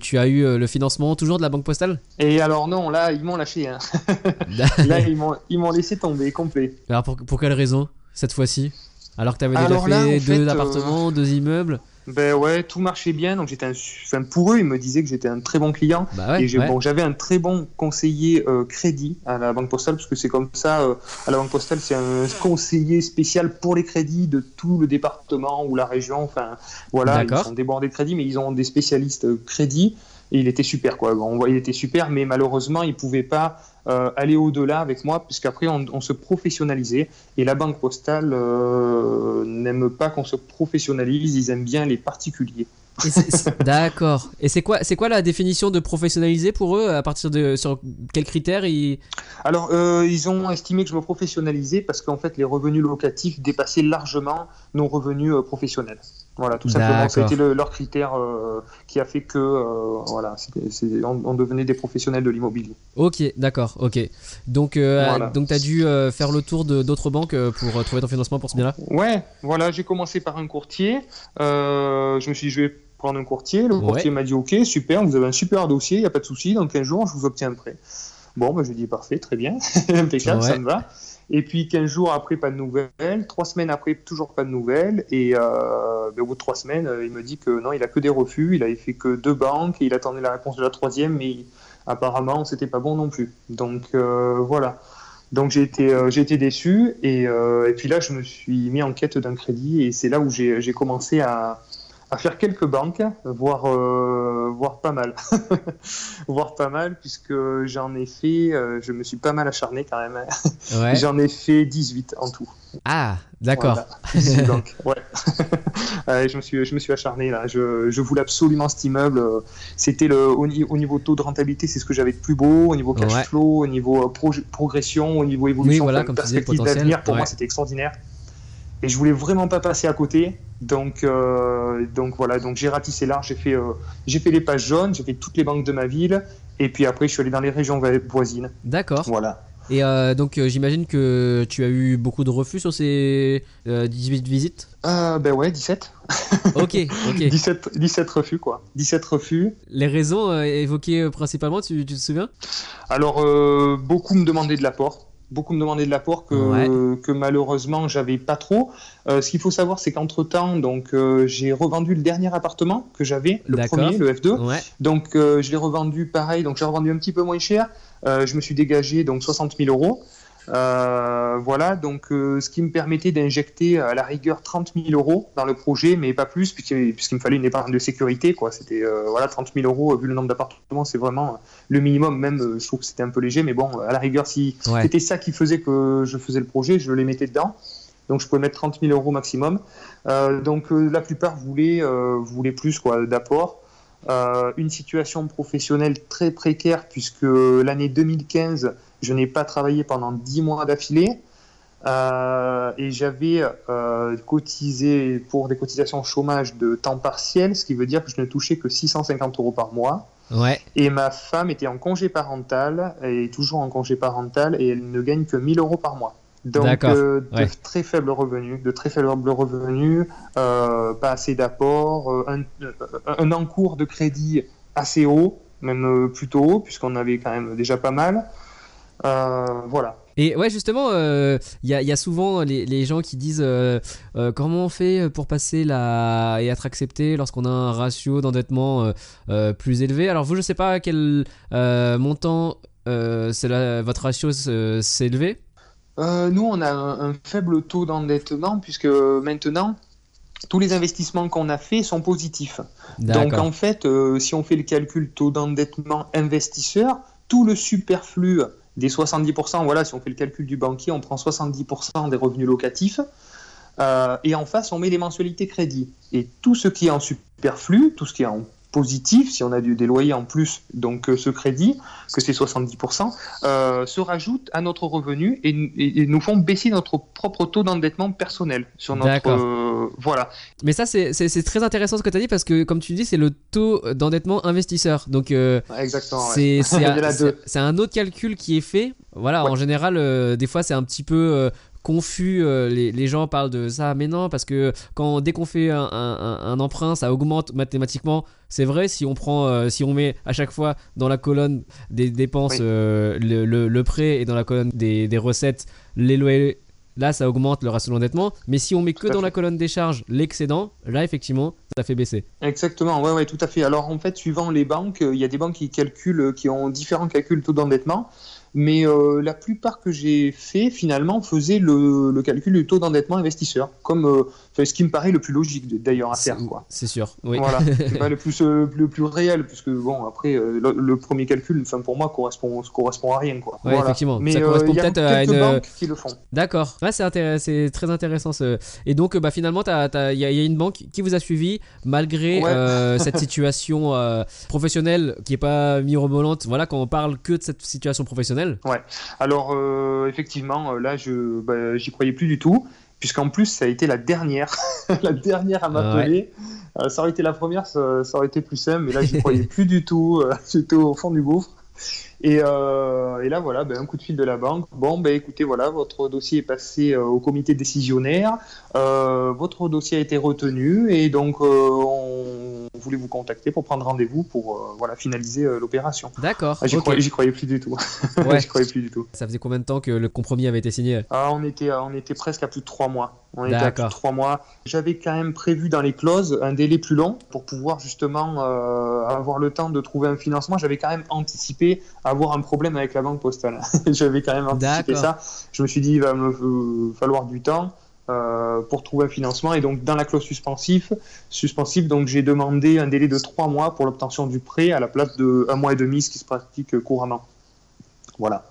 tu as eu le financement toujours de la Banque Postale? Et alors non, là, ils m'ont lâché. hein. Là, ils m'ont ils m'ont laissé tomber complet. Alors, pour, pour quelle raison, cette fois-ci? Alors que tu avais déjà fait là, deux fait, euh, appartements, deux immeubles? Ben ouais, tout marchait bien, donc j'étais un, enfin, pour eux, ils me disaient que j'étais un très bon client. Bah ouais, et j'ai- ouais. bon, j'avais un très bon conseiller euh, crédit à la Banque Postale, parce que c'est comme ça, euh, à la Banque Postale, c'est un conseiller spécial pour les crédits de tout le département ou la région. Enfin, voilà, ils sont débordés de crédits, mais ils ont des spécialistes euh, crédit. Et il était super, quoi. Bon, on voit, il était super, mais malheureusement, il pouvait pas euh, aller au-delà avec moi, puisqu'après, on, on se professionnalisait. Et la Banque Postale euh, n'aime pas qu'on se professionnalise, ils aiment bien les particuliers. D'accord. Et c'est quoi, c'est quoi la définition de professionnaliser pour eux À partir de sur quels critères ils... Alors, euh, ils ont estimé que je me professionnalisais parce qu'en fait, les revenus locatifs dépassaient largement nos revenus professionnels. Voilà, tout simplement. Ça a été le- leur critère euh, qui a fait que, euh, voilà, on, on devenait des professionnels de l'immobilier. Ok, d'accord, ok. Donc, euh, Voilà. donc t'as dû euh, faire le tour de d'autres banques pour trouver ton financement pour ce bien-là? Ouais, voilà, j'ai commencé par un courtier. Je me suis dit, je vais prendre un courtier. Le Ouais. courtier m'a dit, ok, super, vous avez un super dossier, il n'y a pas de souci, dans 15 jours, je vous obtiens un prêt. Bon, bah, je lui dis, parfait, très bien, impeccable, Ouais. ça me va. Et puis 15 jours après, pas de nouvelles. Trois semaines après, toujours pas de nouvelles. Et euh, ben, au bout de trois semaines, euh, il me dit que non, il a que des refus. Il avait fait que deux banques et il attendait la réponse de la troisième, mais apparemment, c'était pas bon non plus. Donc euh, voilà. Donc j'ai été, euh, j'ai été déçu. Et, euh, et puis là, je me suis mis en quête d'un crédit. Et c'est là où j'ai j'ai commencé à, à faire quelques banques, voire, euh, voire pas mal. voire pas mal, puisque j'en ai fait, euh, je me suis pas mal acharné quand même. Ouais. J'en ai fait 18 en tout. Ah, d'accord. Voilà, 18 banques, ouais. Ouais, je, me suis, je me suis acharné là. Je, je voulais absolument cet immeuble. C'était le, au, au niveau taux de rentabilité, c'est ce que j'avais de plus beau. Au niveau cash Ouais. flow, au niveau euh, progression, au niveau évolution, voilà, enfin, comme perspective d'avenir, pour ouais. moi, c'était extraordinaire. Et je voulais vraiment pas passer à côté. Donc, euh, donc voilà, donc j'ai ratissé large, j'ai fait, euh, j'ai fait les pages jaunes, j'ai fait toutes les banques de ma ville. Et puis après, je suis allé dans les régions voisines. D'accord. Voilà. Et euh, donc, j'imagine que tu as eu beaucoup de refus sur ces euh, 18 visites? Ben ouais, 17. Ok, ok. 17, 17 refus, quoi. 17 refus. Les raisons évoquées principalement, tu, tu te souviens? Alors, beaucoup me demandaient de l'apport. Beaucoup me demandaient de l'apport que, Ouais. que malheureusement j'avais pas trop. Euh, ce qu'il faut savoir, c'est qu'entre temps, donc euh, j'ai revendu le dernier appartement que j'avais, le premier, le F2. Ouais. Donc euh, je l'ai revendu pareil, donc j'ai revendu un petit peu moins cher. Je me suis dégagé donc 60 000 euros. Euh, voilà, donc euh, ce qui me permettait d'injecter à la rigueur 30 000 euros dans le projet, mais pas plus, puisqu'il me fallait une épargne de sécurité. quoi. C'était euh, voilà 30 000 euros, vu le nombre d'appartements, c'est vraiment le minimum. Même, je trouve que c'était un peu léger, mais bon, à la rigueur, si Ouais. c'était ça qui faisait que je faisais le projet, je les mettais dedans. Donc je pouvais mettre 30 000 euros maximum. Euh, donc euh, la plupart voulaient, euh, voulaient plus quoi d'apport. Une situation professionnelle très précaire puisque l'année 2015, je n'ai pas travaillé pendant 10 mois d'affilée. Euh, et j'avais euh, cotisé pour des cotisations chômage de temps partiel, ce qui veut dire que je ne touchais que 650 euros par mois. Ouais. Et ma femme était en congé parental, et est toujours en congé parental, et elle ne gagne que 1000 euros par mois. Donc, euh, de ouais. très faibles revenus, de très faibles revenus, pas assez d'apport, euh, un, un encours de crédit assez haut, même plutôt haut, puisqu'on avait quand même déjà pas mal. Euh, voilà. Et ouais, justement, euh, il y, a, y a souvent les, les gens qui disent euh, euh, comment on fait pour passer la et être accepté lorsqu'on a un ratio d'endettement euh, euh, plus élevé? Alors vous, je sais pas à quel euh, montant euh, la- votre ratio s'est élevé? Euh, nous, on a un, un faible taux d'endettement, puisque maintenant, tous les investissements qu'on a faits sont positifs. Donc en fait, euh, si on fait le calcul taux d'endettement investisseur, tout le superflu des 70%, voilà, si on fait le calcul du banquier, on prend 70% des revenus locatifs. Euh, et en face, on met les mensualités crédit. Et tout ce qui est en superflu, tout ce qui est en positif, si on a du, des loyers en plus, donc euh, ce crédit, que c'est 70%, euh, se rajoute à notre revenu et, et- et nous font baisser notre propre taux d'endettement personnel sur notre euh, voilà Mais ça, c'est- très intéressant ce que tu as dit parce que, comme tu dis, c'est le taux d'endettement investisseur. Donc, euh, ouais. c'est un, autre calcul qui est fait. Voilà, Ouais. en général, des fois, c'est un petit peu confus. les, les gens parlent de ça, mais non, parce que quand dès qu'on fait un, un- un emprunt, ça augmente mathématiquement. C'est vrai, si on prend, euh, si on met à chaque fois dans la colonne des dépenses Oui. euh, le, le- le prêt et dans la colonne des, des recettes les loyers. Là, ça augmente le ratio d'endettement, mais si on met que dans fait. la colonne des charges l'excédent, là, effectivement, ça fait baisser. Exactement, ouais, ouais, tout à fait. Alors en fait, suivant les banques, euh, il y a des banques qui calculent, qui ont différents calculs taux d'endettement. mais euh, la plupart que j'ai fait finalement faisaient le, le calcul du taux d'endettement investisseur, comme euh, ce qui me paraît le plus logique d'ailleurs à faire. quoi. C'est sûr, oui. Voilà, le plus, euh, le plus réel, puisque bon, après, euh, le, le premier calcul, enfin, pour moi, correspond, correspond à rien. Quoi. Ouais, Voilà. effectivement. Mais ça euh, correspond peut-être à une. qui le font. D'accord. Ouais, c'est très intéressant. Ce... Et donc, bah, finalement, il y, a- il y a une banque qui vous a suivi malgré Ouais. cette situation professionnelle qui est pas mirobolante. Voilà, quand on parle que de cette situation professionnelle. Alors, euh, effectivement, là, je bah, j'y croyais plus du tout, puisqu'en plus, ça a été la dernière, la dernière à m'appeler. Euh, ça aurait été la première, ça, ça aurait été plus simple, mais là, j'y croyais plus du tout. euh, J'étais au fond du gouffre. Et, euh, et là, voilà, ben, un coup de fil de la banque. Bon, ben écoutez, voilà, votre dossier est passé euh, au comité décisionnaire. Euh, votre dossier a été retenu et donc on voulait vous contacter pour prendre rendez-vous pour euh, voilà finaliser euh, l'opération. D'accord. Ah, j'y croyais, plus du tout. Ouais. croyais plus du tout. Ça faisait combien de temps que le compromis avait été signé? Ah, on était, on était presque à plus de trois mois. On était à plus de D'accord. trois mois. J'avais quand même prévu dans les clauses un délai plus long pour pouvoir justement euh, avoir le temps de trouver un financement. J'avais quand même anticipé avoir un problème avec la banque postale. J'avais quand même anticipé ça. Je me suis dit, il va me euh, falloir du temps. Euh, pour trouver un financement et donc dans la clause suspensive, suspensive donc j'ai demandé un délai de trois mois pour l'obtention du prêt à la place de un mois et demi ce qui se pratique couramment. Voilà.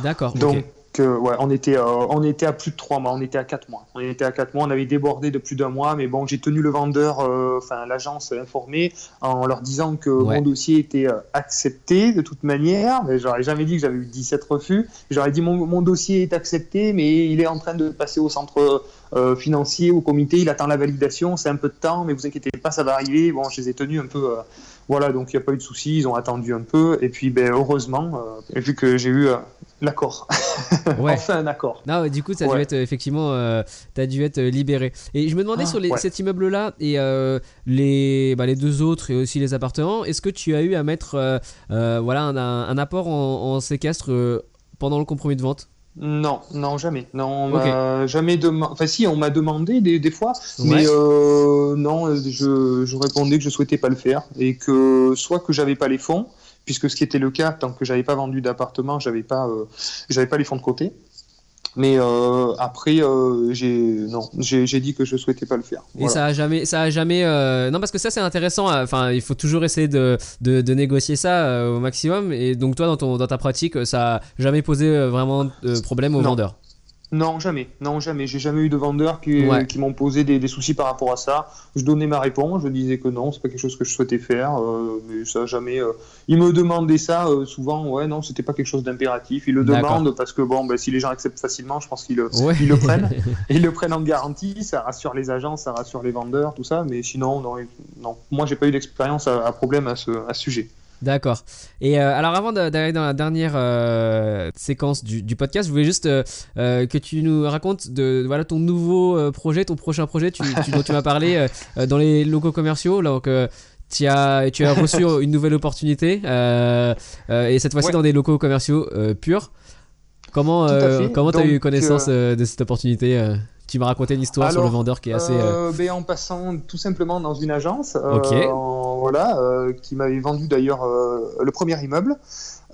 D'accord. Donc, euh, ouais, on était, euh, on était à plus de trois mois, on était à quatre mois. On était à quatre mois, on avait débordé de plus d'un mois, mais bon, j'ai tenu le vendeur, euh, enfin l'agence informée, en leur disant que Ouais. mon dossier était euh, accepté de toute manière. Mais j'aurais jamais dit que j'avais eu 17 refus. J'aurais dit mon, mon dossier est accepté, mais il est en train de passer au centre euh, financier, au comité, il attend la validation, c'est un peu de temps, mais vous inquiétez pas, ça va arriver. Bon, je les ai tenus un peu. voilà, donc il n'y a pas eu de soucis, ils ont attendu un peu, et puis ben, heureusement, euh, vu que j'ai eu euh, l'accord. Ouais. enfin un accord. Non, du coup, ça a dû être euh, effectivement, euh, t'as dû être euh, libéré. Et je me demandais Ah, sur les- ouais. cet immeuble-là et euh, les, bah, les deux autres et aussi les appartements, est-ce que tu as eu à mettre, euh, voilà, un, apport en, en séquestre pendant le compromis de vente? Non, non, jamais. Non, on jamais demandé. Enfin, si, on m'a demandé des, des fois, Ouais. mais euh, non, je, je répondais que je souhaitais pas le faire et que soit que j'avais pas les fonds, puisque ce qui était le cas tant que j'avais pas vendu d'appartement, j'avais pas, euh, j'avais pas les fonds de côté. Mais euh, après, euh, j'ai non, j'ai j'ai dit que je souhaitais pas le faire. Et ça a jamais, ça a jamais. euh, Non, parce que ça c'est intéressant. Enfin, il faut toujours essayer de, de, de négocier ça au maximum. Et donc toi, dans ton dans ta pratique, ça a jamais posé vraiment de problème aux Non. vendeurs. Non, jamais. Non, jamais. J'ai jamais eu de vendeurs qui, Ouais. qui m'ont posé des, des soucis par rapport à ça. Je donnais ma réponse, je disais que non, c'est pas quelque chose que je souhaitais faire, euh, mais ça jamais. euh, Ils me demandaient ça euh, souvent. Ouais, non, c'était pas quelque chose d'impératif. Ils le demandent parce que bon, ben, si les gens acceptent facilement, je pense qu'ils le, Ouais. ils le prennent. Ils le prennent en garantie. Ça rassure les agents, ça rassure les vendeurs, tout ça. Mais sinon, non, non. Moi, j'ai pas eu d'expérience à, à problème à ce, à ce sujet. D'accord. Et euh, alors avant d'aller dans la dernière euh, séquence du, du podcast, je voulais juste euh, que tu nous racontes de voilà ton nouveau projet, ton prochain projet, tu, tu- dont tu m'as parlé dans les locaux commerciaux. Donc tu as tu as reçu une nouvelle opportunité et cette fois-ci Ouais. dans des locaux commerciaux purs. Comment comment t'as eu Donc, connaissance de cette opportunité Tu m'as raconté une histoire sur le vendeur qui est assez. euh, Euh, ben, en passant tout simplement dans une agence, euh, en- voilà, qui m'avait vendu d'ailleurs le premier immeuble.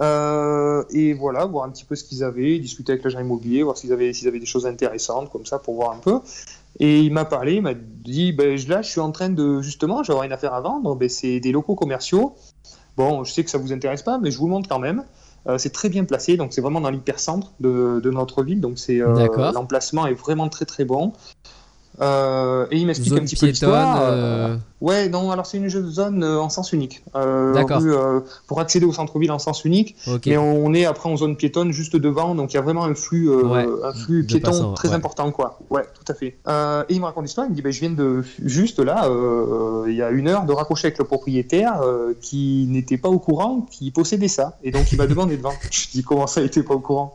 Et voilà, voir un petit peu ce qu'ils avaient, discuter avec l'agent immobilier, voir s'ils avaient, avaient des choses intéressantes comme ça pour voir un peu. Et il m'a parlé, il m'a dit, ben, là, je suis en train de, justement, j'aurai une affaire à vendre, ben, c'est des locaux commerciaux. Bon, je sais que ça vous intéresse pas, mais je vous le montre quand même. Euh, c'est très bien placé, donc c'est vraiment dans l'hypercentre de, de notre ville, donc c'est euh, l'emplacement est vraiment très très bon. Euh, et il m'explique un petit peu l'histoire. euh, Ouais, non, alors c'est une zone euh, en sens unique. Euh, D'accord. euh, pour accéder au centre-ville en sens unique, Ok. mais on est après en zone piétonne juste devant, donc il y a vraiment un flux, euh, Ouais, un flux piéton très ouais. important, quoi. Ouais, tout à fait. Euh, et il me raconte l'histoire, il me dit, ben, je viens de juste là, euh, il y a une heure, de raccrocher avec le propriétaire euh, qui n'était pas au courant, qui possédait ça, et donc il m'a demandé de vendre. Je dis, comment ça, il était pas au courant?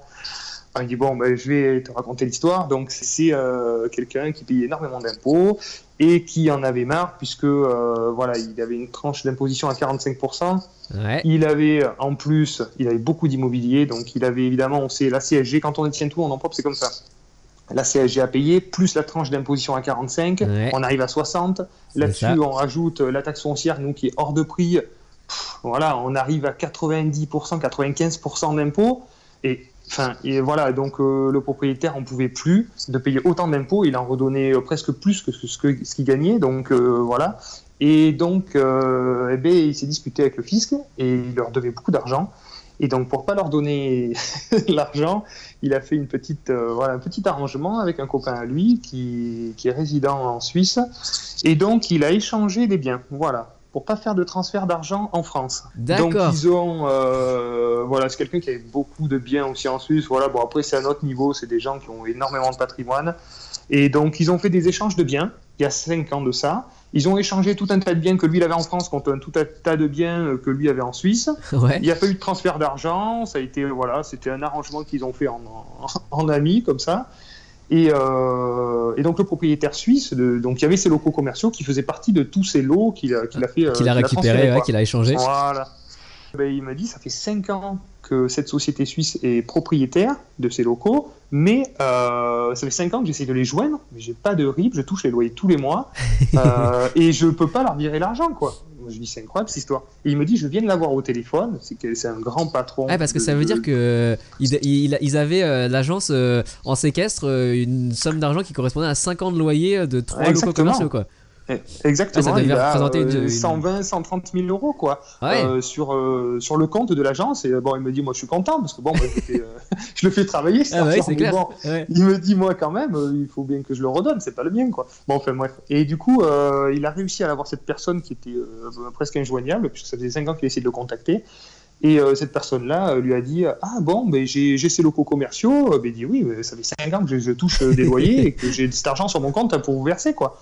Il me dit bon ben, je vais te raconter l'histoire donc c'est euh, quelqu'un qui payait énormément d'impôts et qui en avait marre puisque euh, voilà il avait une tranche d'imposition à 45% Ouais. il avait en plus, il avait beaucoup d'immobilier, donc il avait évidemment, on sait, la CSG, quand on détient tout en nom propre, c'est comme ça. La CSG à payer, plus la tranche d'imposition à 45, Ouais. on arrive à 60. C'est Là-dessus, on rajoute la taxe foncière, nous, qui est hors de prix. Pff, voilà, on arrive à 90%, 95% d'impôts. Et Enfin, et voilà, donc euh, le propriétaire en pouvait plus de payer autant d'impôts, il en redonnait euh, presque plus que ce que- ce qu'il gagnait, donc euh, voilà. Et donc, euh, eh ben, il s'est disputé avec le fisc et il leur devait beaucoup d'argent. Et donc, pour pas leur donner l'argent, il a fait une petite, voilà, un petit arrangement avec un copain à lui qui, qui est résident en Suisse. Et donc, il a échangé des biens, voilà, pour pas faire de transfert d'argent en France. Donc ils ont, euh, voilà, c'est quelqu'un qui avait beaucoup de biens aussi en Suisse. Voilà, bon après c'est à notre niveau, c'est des gens qui ont énormément de patrimoine. Et donc ils ont fait des échanges de biens il y a cinq ans de ça. Ils ont échangé tout un tas de biens que lui il avait en France contre un tout un tas de biens euh, que lui avait en Suisse. Ouais. Il n'y a pas eu de transfert d'argent, ça a été voilà, c'était un arrangement qu'ils ont fait en, en, en amis comme ça. Et, euh, et donc le propriétaire suisse, de- donc il y avait ces locaux commerciaux qui faisaient partie de tous ces lots qu'il a, qu'il a fait, Qu'il a récupéré, ouais, quoi. qu'il a échangé. Voilà. Ben, il m'a dit, ça fait 5 ans que cette société suisse est propriétaire de ces locaux, mais euh, ça fait 5 ans que j'essaie de les joindre, mais j'ai pas de RIB, je touche les loyers tous les mois, euh, et je peux pas leur virer l'argent, quoi. Moi, je dis, c'est incroyable cette histoire. Et il me dit, je viens de l'avoir au téléphone, c'est que c'est un grand patron. Ouais, parce que de- ça veut de- dire que euh, ils, ils- ils avaient euh, l'agence euh, en séquestre une somme d'argent qui correspondait à 5 ans de loyer de trois locaux Exactement. commerciaux quoi. Exactement, Ah, il a une- une- 120, 130 000 euros, quoi. Ouais. euh, sur, euh, sur le compte de l'agence. Et euh, bon, il me dit, moi, je suis content parce que bon, moi, je, le fais, euh, je le fais travailler. ah bah clair. bon, Ouais. il me dit, moi, quand même, il faut bien que je le redonne, c'est pas le mien, quoi. Bon, enfin, bref. Et du coup, il a réussi à avoir cette personne qui était presque injoignable, puisque ça faisait 5 ans qu'il essayait de le contacter. Et euh, cette personne-là euh, lui a dit Ah bon, ben, j'ai ces locaux commerciaux. Euh, Ben, il dit Oui, mais ça fait 5 ans que je, je touche des loyers et que j'ai cet argent sur mon compte pour vous verser, quoi.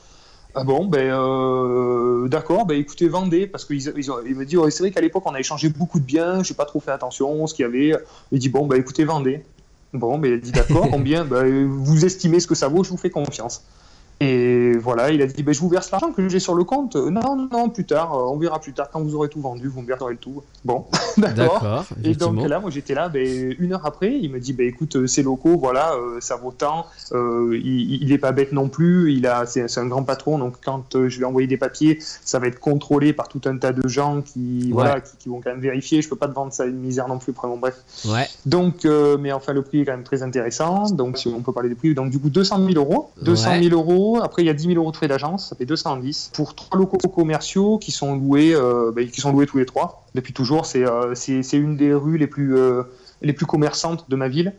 Ah bon, ben euh, d'accord, ben écoutez, vendez, parce qu'il ils ont- il me c'est vrai qu'à l'époque on a échangé beaucoup de biens, j'ai pas trop fait attention, ce qu'il y avait. Il dit, bon, ben écoutez, vendez. Bon, ben il a dit, d'accord, combien? Ben, Vous estimez ce que ça vaut, je vous fais confiance. Et voilà, il a dit, ben je vous verse l'argent que j'ai sur le compte. Euh, Non, non, plus tard, euh, on verra plus tard, quand vous aurez tout vendu, vous me verserez le tout. Bon, d'accord. Et donc là, moi j'étais là, ben, une heure après, il me dit, ben, écoute, euh, ces locaux, voilà, euh, ça vaut tant, euh, il, il est pas bête non plus, il a, c'est, un grand patron, donc quand euh, je vais envoyer des papiers, ça va être contrôlé par tout un tas de gens qui, voilà, qui, qui vont quand même vérifier, je peux pas te vendre ça à une misère non plus, bon, bref. Ouais, Donc, mais enfin, le prix est quand même très intéressant, donc si on peut parler des prix, donc du coup 200 000 euros, 200 Ouais. 000 euros, après il y a 10 000 euros de frais d'agence, ça fait 210, pour trois locaux commerciaux qui sont loués, euh, ben, qui sont loués tous les trois, depuis toujours, c'est, euh, une des rues les plus, euh, les plus commerçantes de ma ville.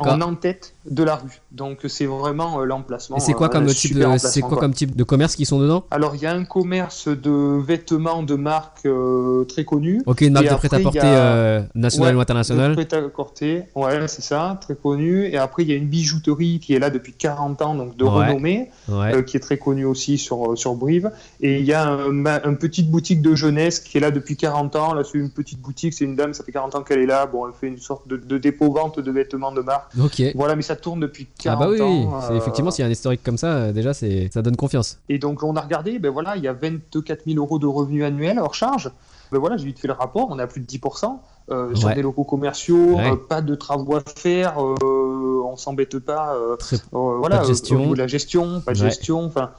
En en-tête de la rue. Donc c'est vraiment euh, l'emplacement. et c'est quoi euh, comme un type super de c'est emplacement, quoi comme type de commerce qui sont dedans? Alors il y a un commerce de vêtements de marque euh, très connu. Ok, une marque Et de prêt-à-porter a- nationale Ouais, ou internationale. Prêt à porter, ouais, c'est ça, très connu. Et après, il y a une bijouterie qui est là depuis 40 ans, donc de Ouais. renommée, Ouais. qui est très connue aussi sur, sur Brive. Et il y a un, une petite boutique de jeunesse qui est là depuis 40 ans. Là, c'est une petite boutique, c'est une dame, ça fait 40 ans qu'elle est là. Bon, elle fait une sorte de, de dépôt-vente de vêtements de marque. Ok. Voilà, mais ça tourne depuis Ah 40 bah oui, oui. ans. c'est euh, effectivement s'il y a un historique comme ça, euh, déjà c'est ça donne confiance. Et donc, on a regardé, ben voilà, il y a 24 000 euros de revenus annuels hors charge. Ben voilà, j'ai vite fait le rapport, on est à plus de 10%. euh, sur Ouais. des locaux commerciaux, Ouais. euh, pas de travaux à faire, on s'embête pas. Très- voilà, de euh, gestion. au de la gestion, pas de Ouais. gestion. Enfin,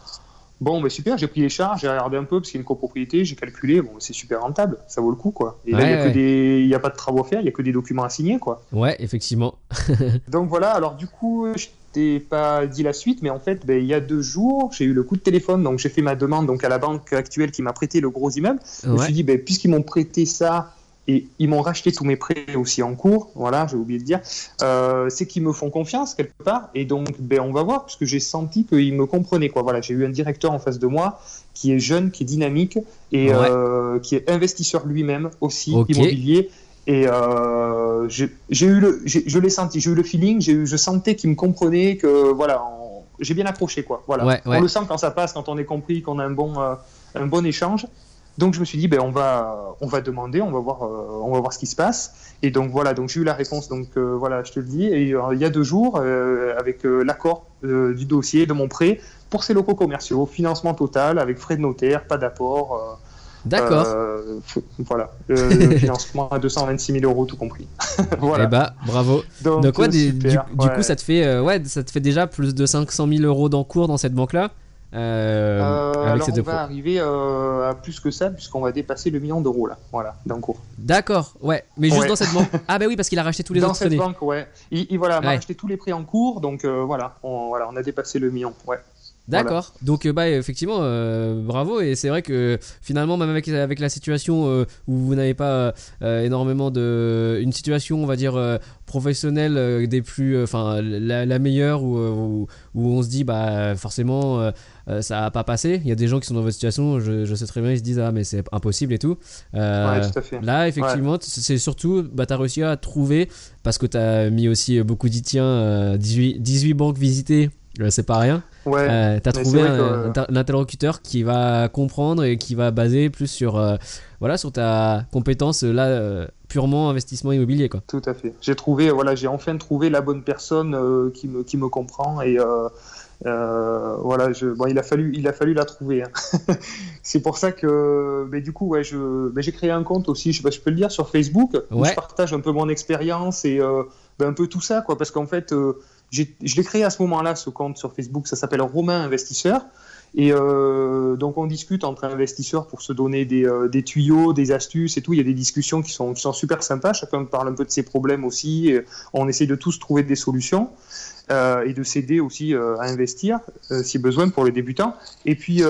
bon, ben super, j'ai pris les charges, j'ai regardé un peu parce qu'il y a une copropriété, j'ai calculé, bon, c'est super rentable, ça vaut le coup, quoi. Et là, il Ouais, y a que ouais. des, il y a pas de travaux à faire, il y a que des documents à signer, quoi. Ouais, effectivement. Donc voilà, alors du coup, je t'ai pas dit la suite, mais en fait, ben, il y a deux jours, j'ai eu le coup de téléphone, donc j'ai fait ma demande donc à la banque actuelle qui m'a prêté le gros immeuble. Je me suis dit, ben, puisqu'ils m'ont prêté ça et ils m'ont racheté tous mes prêts aussi en cours, voilà, j'ai oublié de dire, euh, c'est qu'ils me font confiance quelque part, et donc ben, on va voir, puisque j'ai senti qu'ils me comprenaient. Quoi. Voilà, j'ai eu un directeur en face de moi qui est jeune, qui est dynamique, et Ouais. euh, qui est investisseur lui-même aussi, immobilier. Et euh, j'ai eu le, je l'ai senti, j'ai eu le feeling, j'ai eu, je sentais qu'il me comprenait, que voilà, j'ai bien accroché quoi. Voilà, Ouais, ouais. on le sent quand ça passe, quand on est compris, qu'on a un bon, un bon échange. Donc je me suis dit, ben on va, on va demander, on va voir, euh, on va voir ce qui se passe. Et donc voilà, donc j'ai eu la réponse. Donc euh, voilà, je te le dis. Et euh, il y a deux jours, avec l'accord du dossier de mon prêt pour ces locaux commerciaux, financement total avec frais de notaire, pas d'apport. D'accord. euh, voilà, financement à 226 000 euros tout compris. voilà. Eh bah, bravo. donc, Donc ouais, des- du, super, du ouais. coup, ça te fait, euh, ouais, ça te fait déjà plus de 500 000 euros d'encours dans cette banque-là. Euh, Euh, avec alors ces deux on va arriver euh, à plus que ça puisqu'on va dépasser le million d'euros là, voilà, d'un cours. D'accord, ouais, mais juste Ouais. dans cette banque. Ah bah oui, parce qu'il a racheté tous les Dans autres cette années. banque, ouais. Il, il- voilà, on a Ouais. acheté tous les prêts en cours, donc euh, voilà, on, voilà, on a dépassé le million. Ouais. D'accord. Donc euh, bah effectivement, euh, bravo. Et c'est vrai que finalement, même avec, avec la situation euh, où vous n'avez pas euh, énormément de, une situation, on va dire professionnelle des plus, enfin la, la meilleure où, où, où on se dit bah forcément ça va pas passer. Il y a des gens qui sont dans votre situation, je, je sais très bien, ils se disent ah mais c'est impossible et tout. Ouais, tout à fait. Là, effectivement, c'est surtout, bah, tu as réussi à trouver, parce que tu as mis aussi beaucoup d'itiens, euh, 18, 18 banques visitées, c'est pas rien. Ouais. Euh, tu as mais trouvé vrai un, que- inter- l'interlocuteur qui va comprendre et qui va baser plus sur, euh, voilà, sur ta compétence, euh, là, euh, purement investissement immobilier. Quoi. Tout à fait. J'ai trouvé, voilà, j'ai enfin trouvé la bonne personne euh, qui, me, qui me comprend et euh, euh, voilà, je, bon, il a fallu, il a fallu la trouver. hein. c'est pour ça que, mais du coup, ouais, je, j'ai créé un compte aussi, je sais pas, si je peux le dire sur Facebook où je partage un peu mon expérience et euh, ben, un peu tout ça, quoi, parce qu'en fait, euh, je l'ai créé à ce moment-là, ce compte sur Facebook, ça s'appelle Romain Investisseur. Et euh, donc on discute entre investisseurs pour se donner des, euh, des tuyaux, des astuces et tout. Il y a des discussions qui sont, qui sont super sympas. Chacun parle un peu de ses problèmes aussi. On essaie de tous trouver des solutions euh, et de s'aider aussi euh, à investir euh, si besoin pour les débutants. Et puis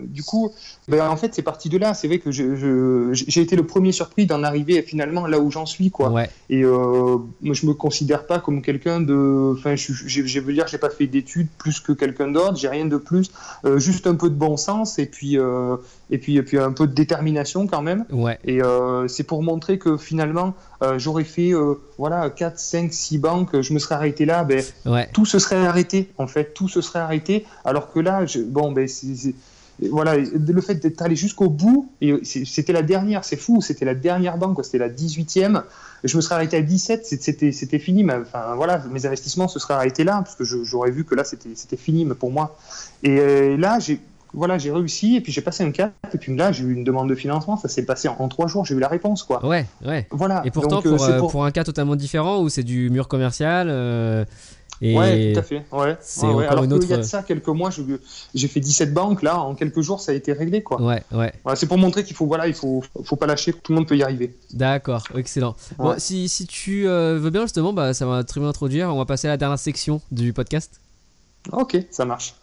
du coup, ben, en fait c'est parti de là. C'est vrai que j'ai été le premier surpris d'en arriver finalement là où j'en suis quoi. Ouais, Et moi, je me considère pas comme quelqu'un de. Enfin, je, je, je veux dire, j'ai pas fait d'études plus que quelqu'un d'autre. J'ai rien de plus. Juste un peu de bon sens et puis et puis et puis un peu de détermination quand même. ouais, Et euh, c'est pour montrer que finalement, euh, j'aurais fait euh, voilà 4, 5, 6 banques. Je me serais arrêté là. Ben, ouais, tout se serait arrêté en fait tout se serait arrêté alors que là je, bon ben c'est voilà le fait d'être allé jusqu'au bout et c'était la dernière c'est fou c'était la dernière banque c'était la 18e je me serais arrêté à 17 c'est- c'était c'était fini mais, enfin voilà mes investissements se seraient arrêtés là parce que j'aurais vu que là c'était c'était fini mais pour moi et là j'ai voilà, j'ai réussi et puis j'ai passé un cap et puis là j'ai eu une demande de financement, ça s'est passé en, en trois jours, j'ai eu la réponse quoi. ouais, ouais. Voilà. Et pourtant, Donc, euh, pour, euh, pour- pour un cas totalement différent où c'est du mur commercial. euh, et... Ouais, tout à fait. Ouais. c'est Ouais, ouais. encore Alors une qu'il y a de autre- ça quelques mois, j'ai fait 17 banques là, en quelques jours, ça a été réglé quoi. Ouais, ouais. Voilà, c'est pour montrer qu'il faut voilà, il faut, faut pas lâcher, tout le monde peut y arriver. D'accord, excellent. Bon, si, si tu euh, veux bien, justement, bah, ça va très bien introduire. On va passer à la dernière section du podcast. Ok, ça marche.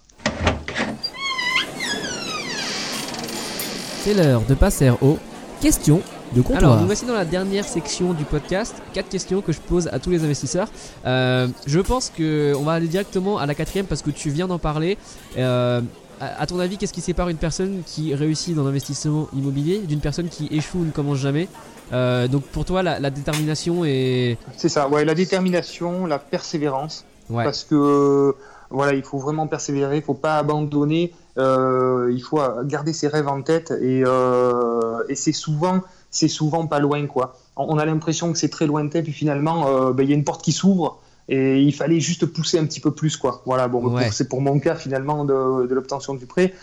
C'est l'heure de passer aux questions de comptoir. Alors, nous voici dans la dernière section du podcast. Quatre questions que je pose à tous les investisseurs. Euh, je pense que on va aller directement à la quatrième parce que tu viens d'en parler. Euh, à ton avis, qu'est-ce qui sépare une personne qui réussit dans l'investissement immobilier d'une personne qui échoue ou ne commence jamais Euh, Donc, pour toi, la, la détermination est. C'est ça, ouais, la détermination, la persévérance. Ouais. Parce que voilà, il faut vraiment persévérer, il faut pas abandonner, euh, il faut garder ses rêves en tête et, euh, et c'est souvent, c'est souvent pas loin quoi. On a l'impression que c'est très lointain puis finalement, euh, ben, il y a une porte qui s'ouvre et il fallait juste pousser un petit peu plus quoi. Voilà, bon, Ouais. c'est pour mon cas finalement de, de l'obtention du prêt.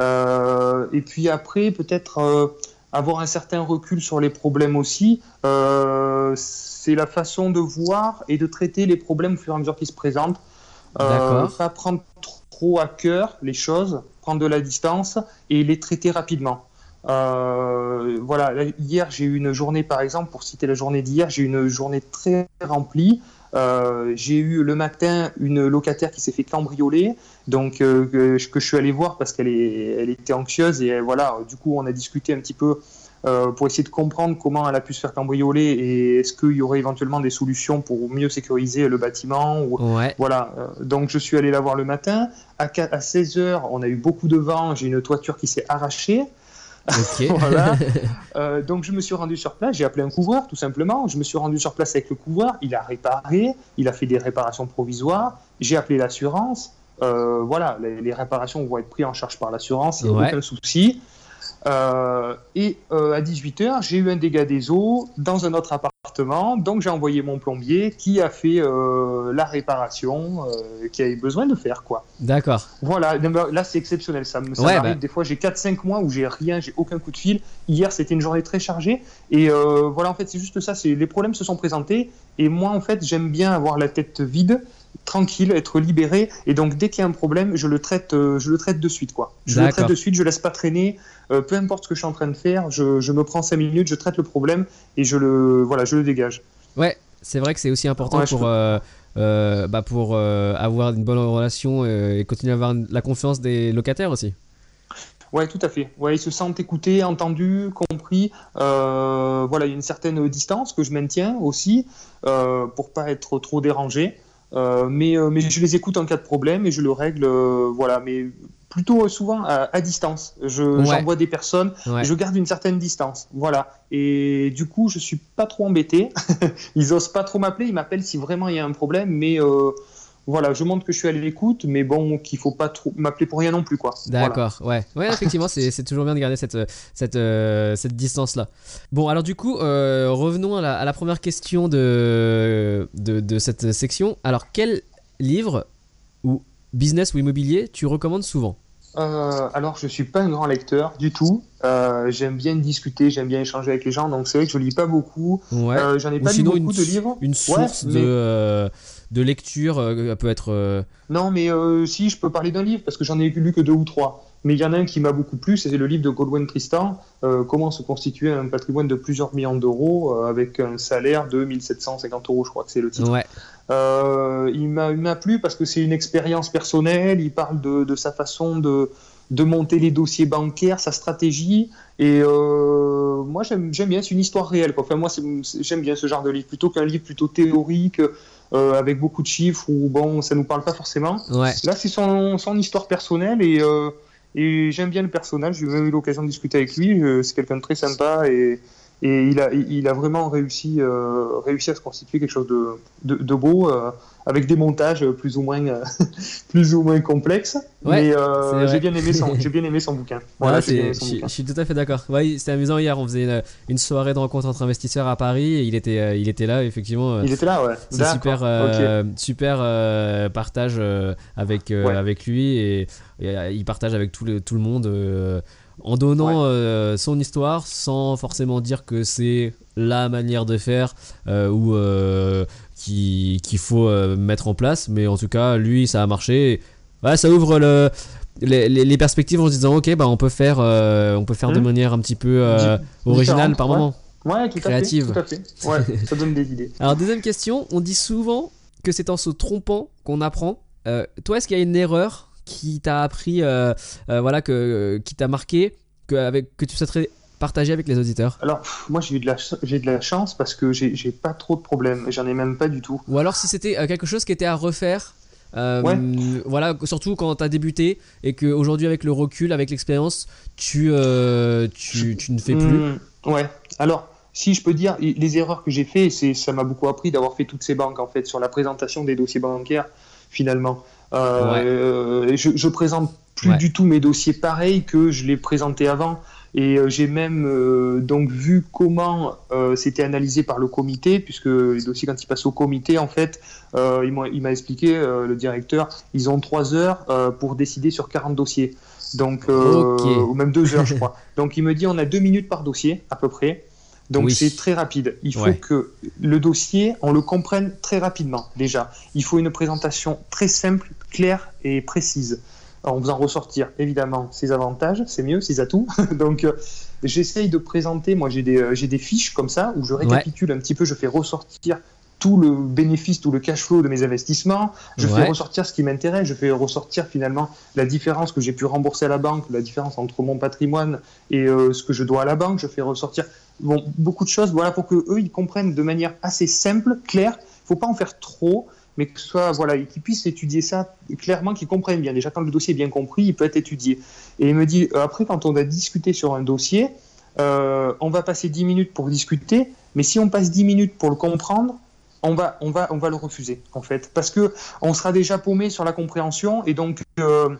Et puis après, peut-être avoir un certain recul sur les problèmes aussi. C'est la façon de voir et de traiter les problèmes au fur et à mesure qu'ils se présentent. Pas prendre trop à cœur les choses, prendre de la distance et les traiter rapidement. Euh, voilà, là, hier j'ai eu une journée, par exemple, pour citer la journée d'hier, j'ai eu une journée très remplie. Euh, j'ai eu le matin une locataire qui s'est fait cambrioler, donc euh, que, je suis allé voir parce qu'elle elle était anxieuse et voilà, du coup on a discuté un petit peu euh, pour essayer de comprendre comment elle a pu se faire cambrioler et est-ce qu'il y aurait éventuellement des solutions pour mieux sécuriser le bâtiment ou, Ouais. voilà, euh, donc je suis allé la voir le matin. À, qua- à 16h, on a eu beaucoup de vent, j'ai une toiture qui s'est arrachée. Voilà. Euh, donc je me suis rendu sur place, j'ai appelé un couvreur tout simplement. Je me suis rendu sur place avec le couvreur, il a réparé, il a fait des réparations provisoires. J'ai appelé l'assurance. Euh, voilà, les, les réparations vont être prises en charge par l'assurance, il n'y a Ouais. aucun souci. Euh, et euh, à 18h, j'ai eu un dégât des eaux dans un autre appartement. Donc j'ai envoyé mon plombier qui a fait euh, la réparation euh, qu'il avait besoin de faire. quoi. D'accord. Voilà, là c'est exceptionnel. Ça, me- ça Ouais, m'arrive bah. des fois, j'ai 4-5 mois où j'ai rien, j'ai aucun coup de fil. Hier c'était une journée très chargée. Et voilà, en fait c'est juste ça. Les problèmes se sont présentés. Et moi en fait j'aime bien avoir la tête vide. Tranquille, être libéré. Et donc, dès qu'il y a un problème, je le traite, euh, je le traite de suite, quoi. Je le traite de suite, je laisse pas traîner. Euh, peu importe ce que je suis en train de faire, je, je, me prends cinq minutes, je traite le problème et je le, voilà, je le dégage. Ouais, c'est vrai que c'est aussi important pour, euh, bah pour avoir une bonne relation et continuer à avoir la confiance des locataires aussi. Ouais, tout à fait. Ouais, ils se sentent écoutés, entendus, compris. voilà, il y a une certaine distance que je maintiens aussi pour pas être trop dérangé. Euh, mais, euh, mais je les écoute en cas de problème et je le règle, euh, voilà, mais plutôt souvent à, distance. Je, J'envoie des personnes, je garde une certaine distance, voilà. Et du coup, je suis pas trop embêté. ils osent pas trop m'appeler, ils m'appellent si vraiment il y a un problème, mais voilà, je montre que je suis à l'écoute, mais bon, qu'il faut pas trop m'appeler pour rien non plus, quoi. D'accord, ouais, ouais, effectivement, c'est toujours bien de garder cette cette euh, cette distance là. Bon, alors du coup, euh, revenons à la, première question de, de, de cette section. Alors, quel livre ou business ou immobilier tu recommandes souvent? Euh, alors, je suis pas un grand lecteur du tout. J'aime bien discuter, j'aime bien échanger avec les gens, donc c'est vrai que je lis pas beaucoup. Euh, j'en ai pas lu beaucoup de livres. Une source de, de lecture peut être. Non, mais si je peux parler d'un livre parce que j'en ai lu que deux ou trois. Mais il y en a un qui m'a beaucoup plu, c'est le livre de Goldwyn Tristan, Comment se constituer un patrimoine de plusieurs millions d'euros avec un salaire de 1750 euros, je crois que c'est le titre. Ouais. Euh, il m'a plu parce que c'est une expérience personnelle. Il parle de, de sa façon de, de, monter les dossiers bancaires, sa stratégie. Et euh, moi, j'aime bien. C'est une histoire réelle. Quoi. Enfin, moi, j'aime bien ce genre de livre plutôt qu'un livre plutôt théorique. Euh, avec beaucoup de chiffres où bon ça nous parle pas forcément. Ouais. Là c'est son, son, histoire personnelle et, euh, et j'aime bien le personnage. J'ai eu l'occasion de discuter avec lui. C'est quelqu'un de très sympa et, et il a, il a vraiment réussi, réussi à se constituer quelque chose de, de, de beau, avec des montages plus ou moins, euh, plus ou moins complexes. mais euh, j'ai bien, aimé son, j'ai bien aimé son bouquin. Voilà, je, je, suis tout à fait d'accord. Ouais, c'était amusant hier. On faisait une, une, soirée de rencontre entre investisseurs à Paris et il était, il était là, effectivement. Il était là, ouais. C'est super, super partage avec, avec lui et, et, il partage avec tout le, tout le monde en donnant euh, son histoire sans forcément dire que c'est la manière de faire euh, ou euh, qu'il faut mettre en place. Mais en tout cas lui ça a marché. Ça ouvre le, les, perspectives en se disant ok bah on peut faire on peut faire de hmm. manière un petit peu originale par moment. Ouais tout créative à fait, tout à fait. Ouais, ça donne des idées. Alors deuxième question. On dit souvent que c'est en se trompant qu'on apprend. Toi est-ce qu'il y a une erreur qui t'a appris, euh, euh, voilà, que, qui t'a marqué, que, avec, que tu souhaiterais partager avec les auditeurs? Alors, moi j'ai eu de la, j'ai de la chance parce que j'ai, pas trop de problèmes, j'en ai même pas du tout. Ou alors si c'était euh, quelque chose qui était à refaire ouais. Voilà, surtout quand tu as débuté et qu'aujourd'hui, avec le recul, avec l'expérience, tu, tu, tu, ne fais plus. Mmh, ouais, alors si je peux dire, les erreurs que j'ai fait, c'est, ça m'a beaucoup appris d'avoir fait toutes ces banques en fait sur la présentation des dossiers bancaires finalement. Euh, je, je, présente plus du tout mes dossiers pareils que je les présentais avant. Et euh, j'ai même euh, donc vu comment c'était analysé par le comité, puisque les dossiers, quand ils passent au comité, en fait, il m'a expliqué, le directeur, ils ont trois heures pour décider sur 40 dossiers. Donc, ou même deux heures, je crois. Donc, il me dit, on a deux minutes par dossier, à peu près. Donc c'est très rapide. Il faut que le dossier, on le comprenne très rapidement déjà. Il faut une présentation très simple, claire et précise. En faisant ressortir évidemment ses avantages, c'est mieux, ses atouts. Donc euh, j'essaye de présenter, moi j'ai des, euh, des, fiches comme ça où je récapitule un petit peu, je fais ressortir tout le bénéfice, tout le cash flow de mes investissements. Je fais ressortir ce qui m'intéresse. Je fais ressortir finalement la différence que j'ai pu rembourser à la banque, la différence entre mon patrimoine et euh, ce que je dois à la banque. Je fais ressortir bon, beaucoup de choses, voilà, pour que eux ils comprennent de manière assez simple, claire. Il faut pas en faire trop, mais que soit voilà, qu'ils puissent étudier ça clairement, qu'ils comprennent bien. Déjà quand le dossier est bien compris, il peut être étudié. Et il me dit euh, après quand on va discuter sur un dossier, euh, on va passer 10 minutes pour discuter, mais si on passe 10 minutes pour le comprendre, on va, on va, on va le refuser en fait, parce que on sera déjà paumé sur la compréhension et donc euh,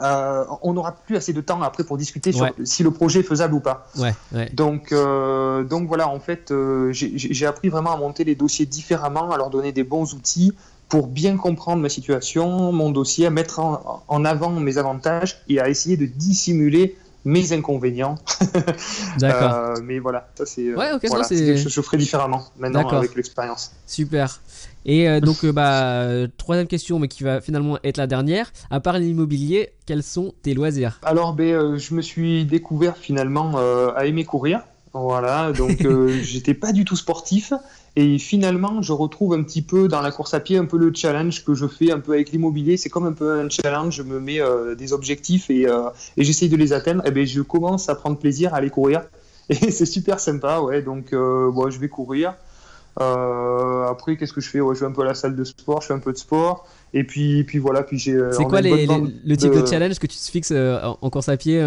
euh, on n'aura plus assez de temps après pour discuter sur si le projet est faisable ou pas. Donc, euh, donc voilà, en fait, euh, j'ai appris vraiment à monter les dossiers différemment, à leur donner des bons outils pour bien comprendre ma situation, mon dossier, à mettre en, avant mes avantages et à essayer de dissimuler mes inconvénients. D'accord. Euh, mais voilà, ça c'est. euh, Ouais, ok, voilà, quelque chose que je ferai différemment maintenant avec l'expérience. Super. Et euh, donc, bah, troisième question, mais qui va finalement être la dernière. À part l'immobilier, quels sont tes loisirs? Alors, ben, je me suis découvert finalement à aimer courir. Voilà, donc j'étais pas du tout sportif. Et finalement, je retrouve un petit peu dans la course à pied un peu le challenge que je fais un peu avec l'immobilier. C'est comme un peu un challenge. Je me mets euh, des objectifs et, euh, et j'essaye de les atteindre. Et ben, je commence à prendre plaisir à aller courir. Et c'est super sympa, ouais. Donc, euh, bon, je vais courir. Après, qu'est-ce que je fais? Ouais, Je vais un peu à la salle de sport, je fais un peu de sport. Et puis, puis voilà, puis j'ai. C'est quoi les, les- le type de... challenge que tu te fixes en course à pied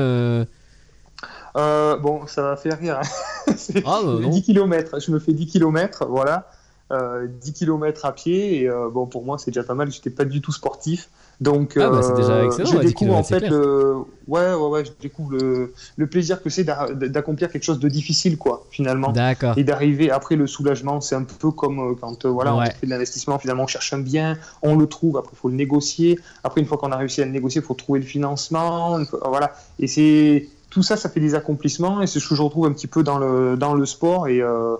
euh, bon, ça va faire rire. hein. Ah, bah, non. 10 km, je me fais 10 km, voilà. Euh, 10 km à pied, et euh, bon, pour moi, c'est déjà pas mal. J'étais pas du tout sportif. Donc, Ah, bah, c'est déjà euh, excellent, je ouais, 10 découvre en fait le. Ouais, ouais, ouais, je découvre le, le plaisir que c'est d'a- d'accomplir quelque chose de difficile, quoi, finalement. D'accord. Et d'arriver après le soulagement, c'est un peu comme quand voilà, Ouais. on fait de l'investissement, finalement on cherche un bien, on le trouve, après il faut le négocier, après une fois qu'on a réussi à le négocier, il faut trouver le financement, voilà. Et c'est tout ça, ça fait des accomplissements et c'est ce que je retrouve un petit peu dans le, dans le sport et euh,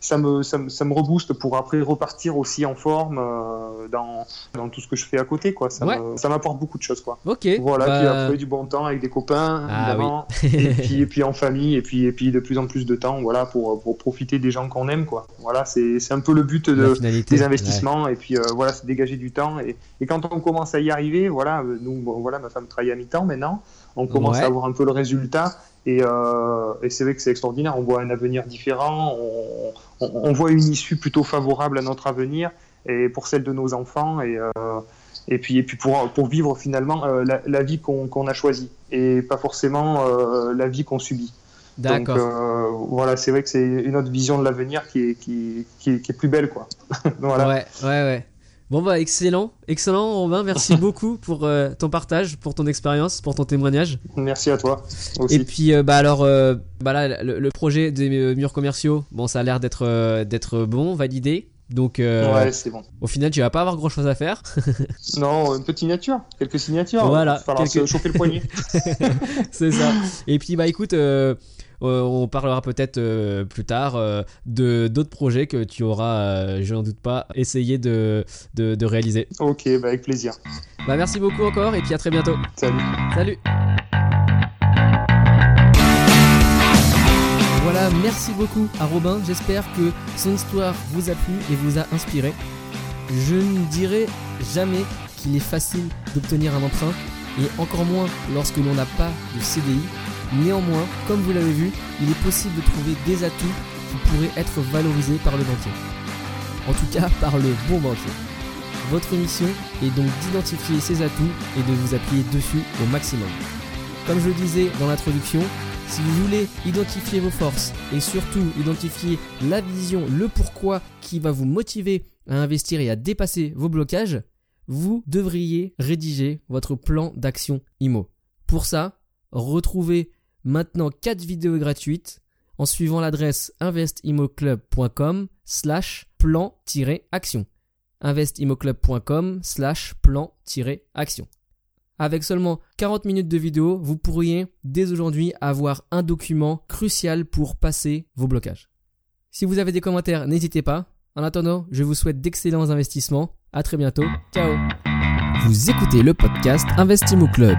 ça, me, ça, me, ça me rebooste pour après repartir aussi en forme euh, dans, dans tout ce que je fais à côté. Quoi. Ça Ouais. m'apporte beaucoup de choses. Quoi. Ok. Voilà, bah, puis après du bon temps avec des copains, Ah évidemment, et, puis, et puis en famille, et puis, et puis de plus en plus de temps voilà, pour, pour profiter des gens qu'on aime. Quoi. Voilà, c'est c'est un peu le but la de, finalité. des investissements, et puis euh, voilà, c'est dégager du temps. Et, et quand on commence à y arriver, voilà, nous, bon, voilà, ma femme travaille à mi-temps maintenant, on commence Ouais. à avoir un peu le résultat. Et, euh, et c'est vrai que c'est extraordinaire, on voit un avenir différent, on, on, on voit une issue plutôt favorable à notre avenir et pour celle de nos enfants et, euh, et puis, et puis pour, pour vivre finalement euh, la, la vie qu'on a choisie et pas forcément la vie qu'on subit. Donc D'accord. voilà, c'est vrai que c'est une autre vision de l'avenir qui est, qui, qui, est- qui est plus belle. Quoi. voilà. Ouais, ouais, ouais. Bon bah excellent, excellent Romain, merci beaucoup pour euh, ton partage, pour ton expérience, pour ton témoignage. Merci à toi aussi. Et puis euh, bah alors euh, bah là le, le projet des murs commerciaux, bon ça a l'air d'être d'être bon, validé. Donc euh, Ouais, c'est bon. au final tu vas pas avoir grand chose à faire. Non, une petite signature, quelques signatures. Voilà, Il va falloir quelques- se chauffer le poignet. C'est ça. Et puis bah écoute, on parlera peut-être euh, plus tard euh, de d'autres projets que tu auras, euh, je n'en doute pas, essayé de, de, de réaliser. ok, bah avec plaisir. Bah merci beaucoup encore et puis à très bientôt. Salut. Salut Voilà, merci beaucoup à Robin. J'espère que son histoire vous a plu et vous a inspiré. Je ne dirai jamais qu'il est facile d'obtenir un emprunt et encore moins lorsque l'on n'a pas de CDI. Néanmoins, comme vous l'avez vu, il est possible de trouver des atouts qui pourraient être valorisés par le banquier. En tout cas, par le bon banquier. Votre mission est donc d'identifier ces atouts et de vous appuyer dessus au maximum. Comme je le disais dans l'introduction, si vous voulez identifier vos forces et surtout identifier la vision, le pourquoi qui va vous motiver à investir et à dépasser vos blocages, vous devriez rédiger votre plan d'action IMO. Pour ça, retrouvez maintenant 4 vidéos gratuites en suivant l'adresse investimoclub.com slash plan-action investimoclub.com slash plan-action. Avec seulement 40 minutes de vidéo, vous pourriez dès aujourd'hui avoir un document crucial pour passer vos blocages. Si vous avez des commentaires, n'hésitez pas. En attendant, je vous souhaite d'excellents investissements. À très bientôt. Ciao. Vous écoutez le podcast Investimo Club.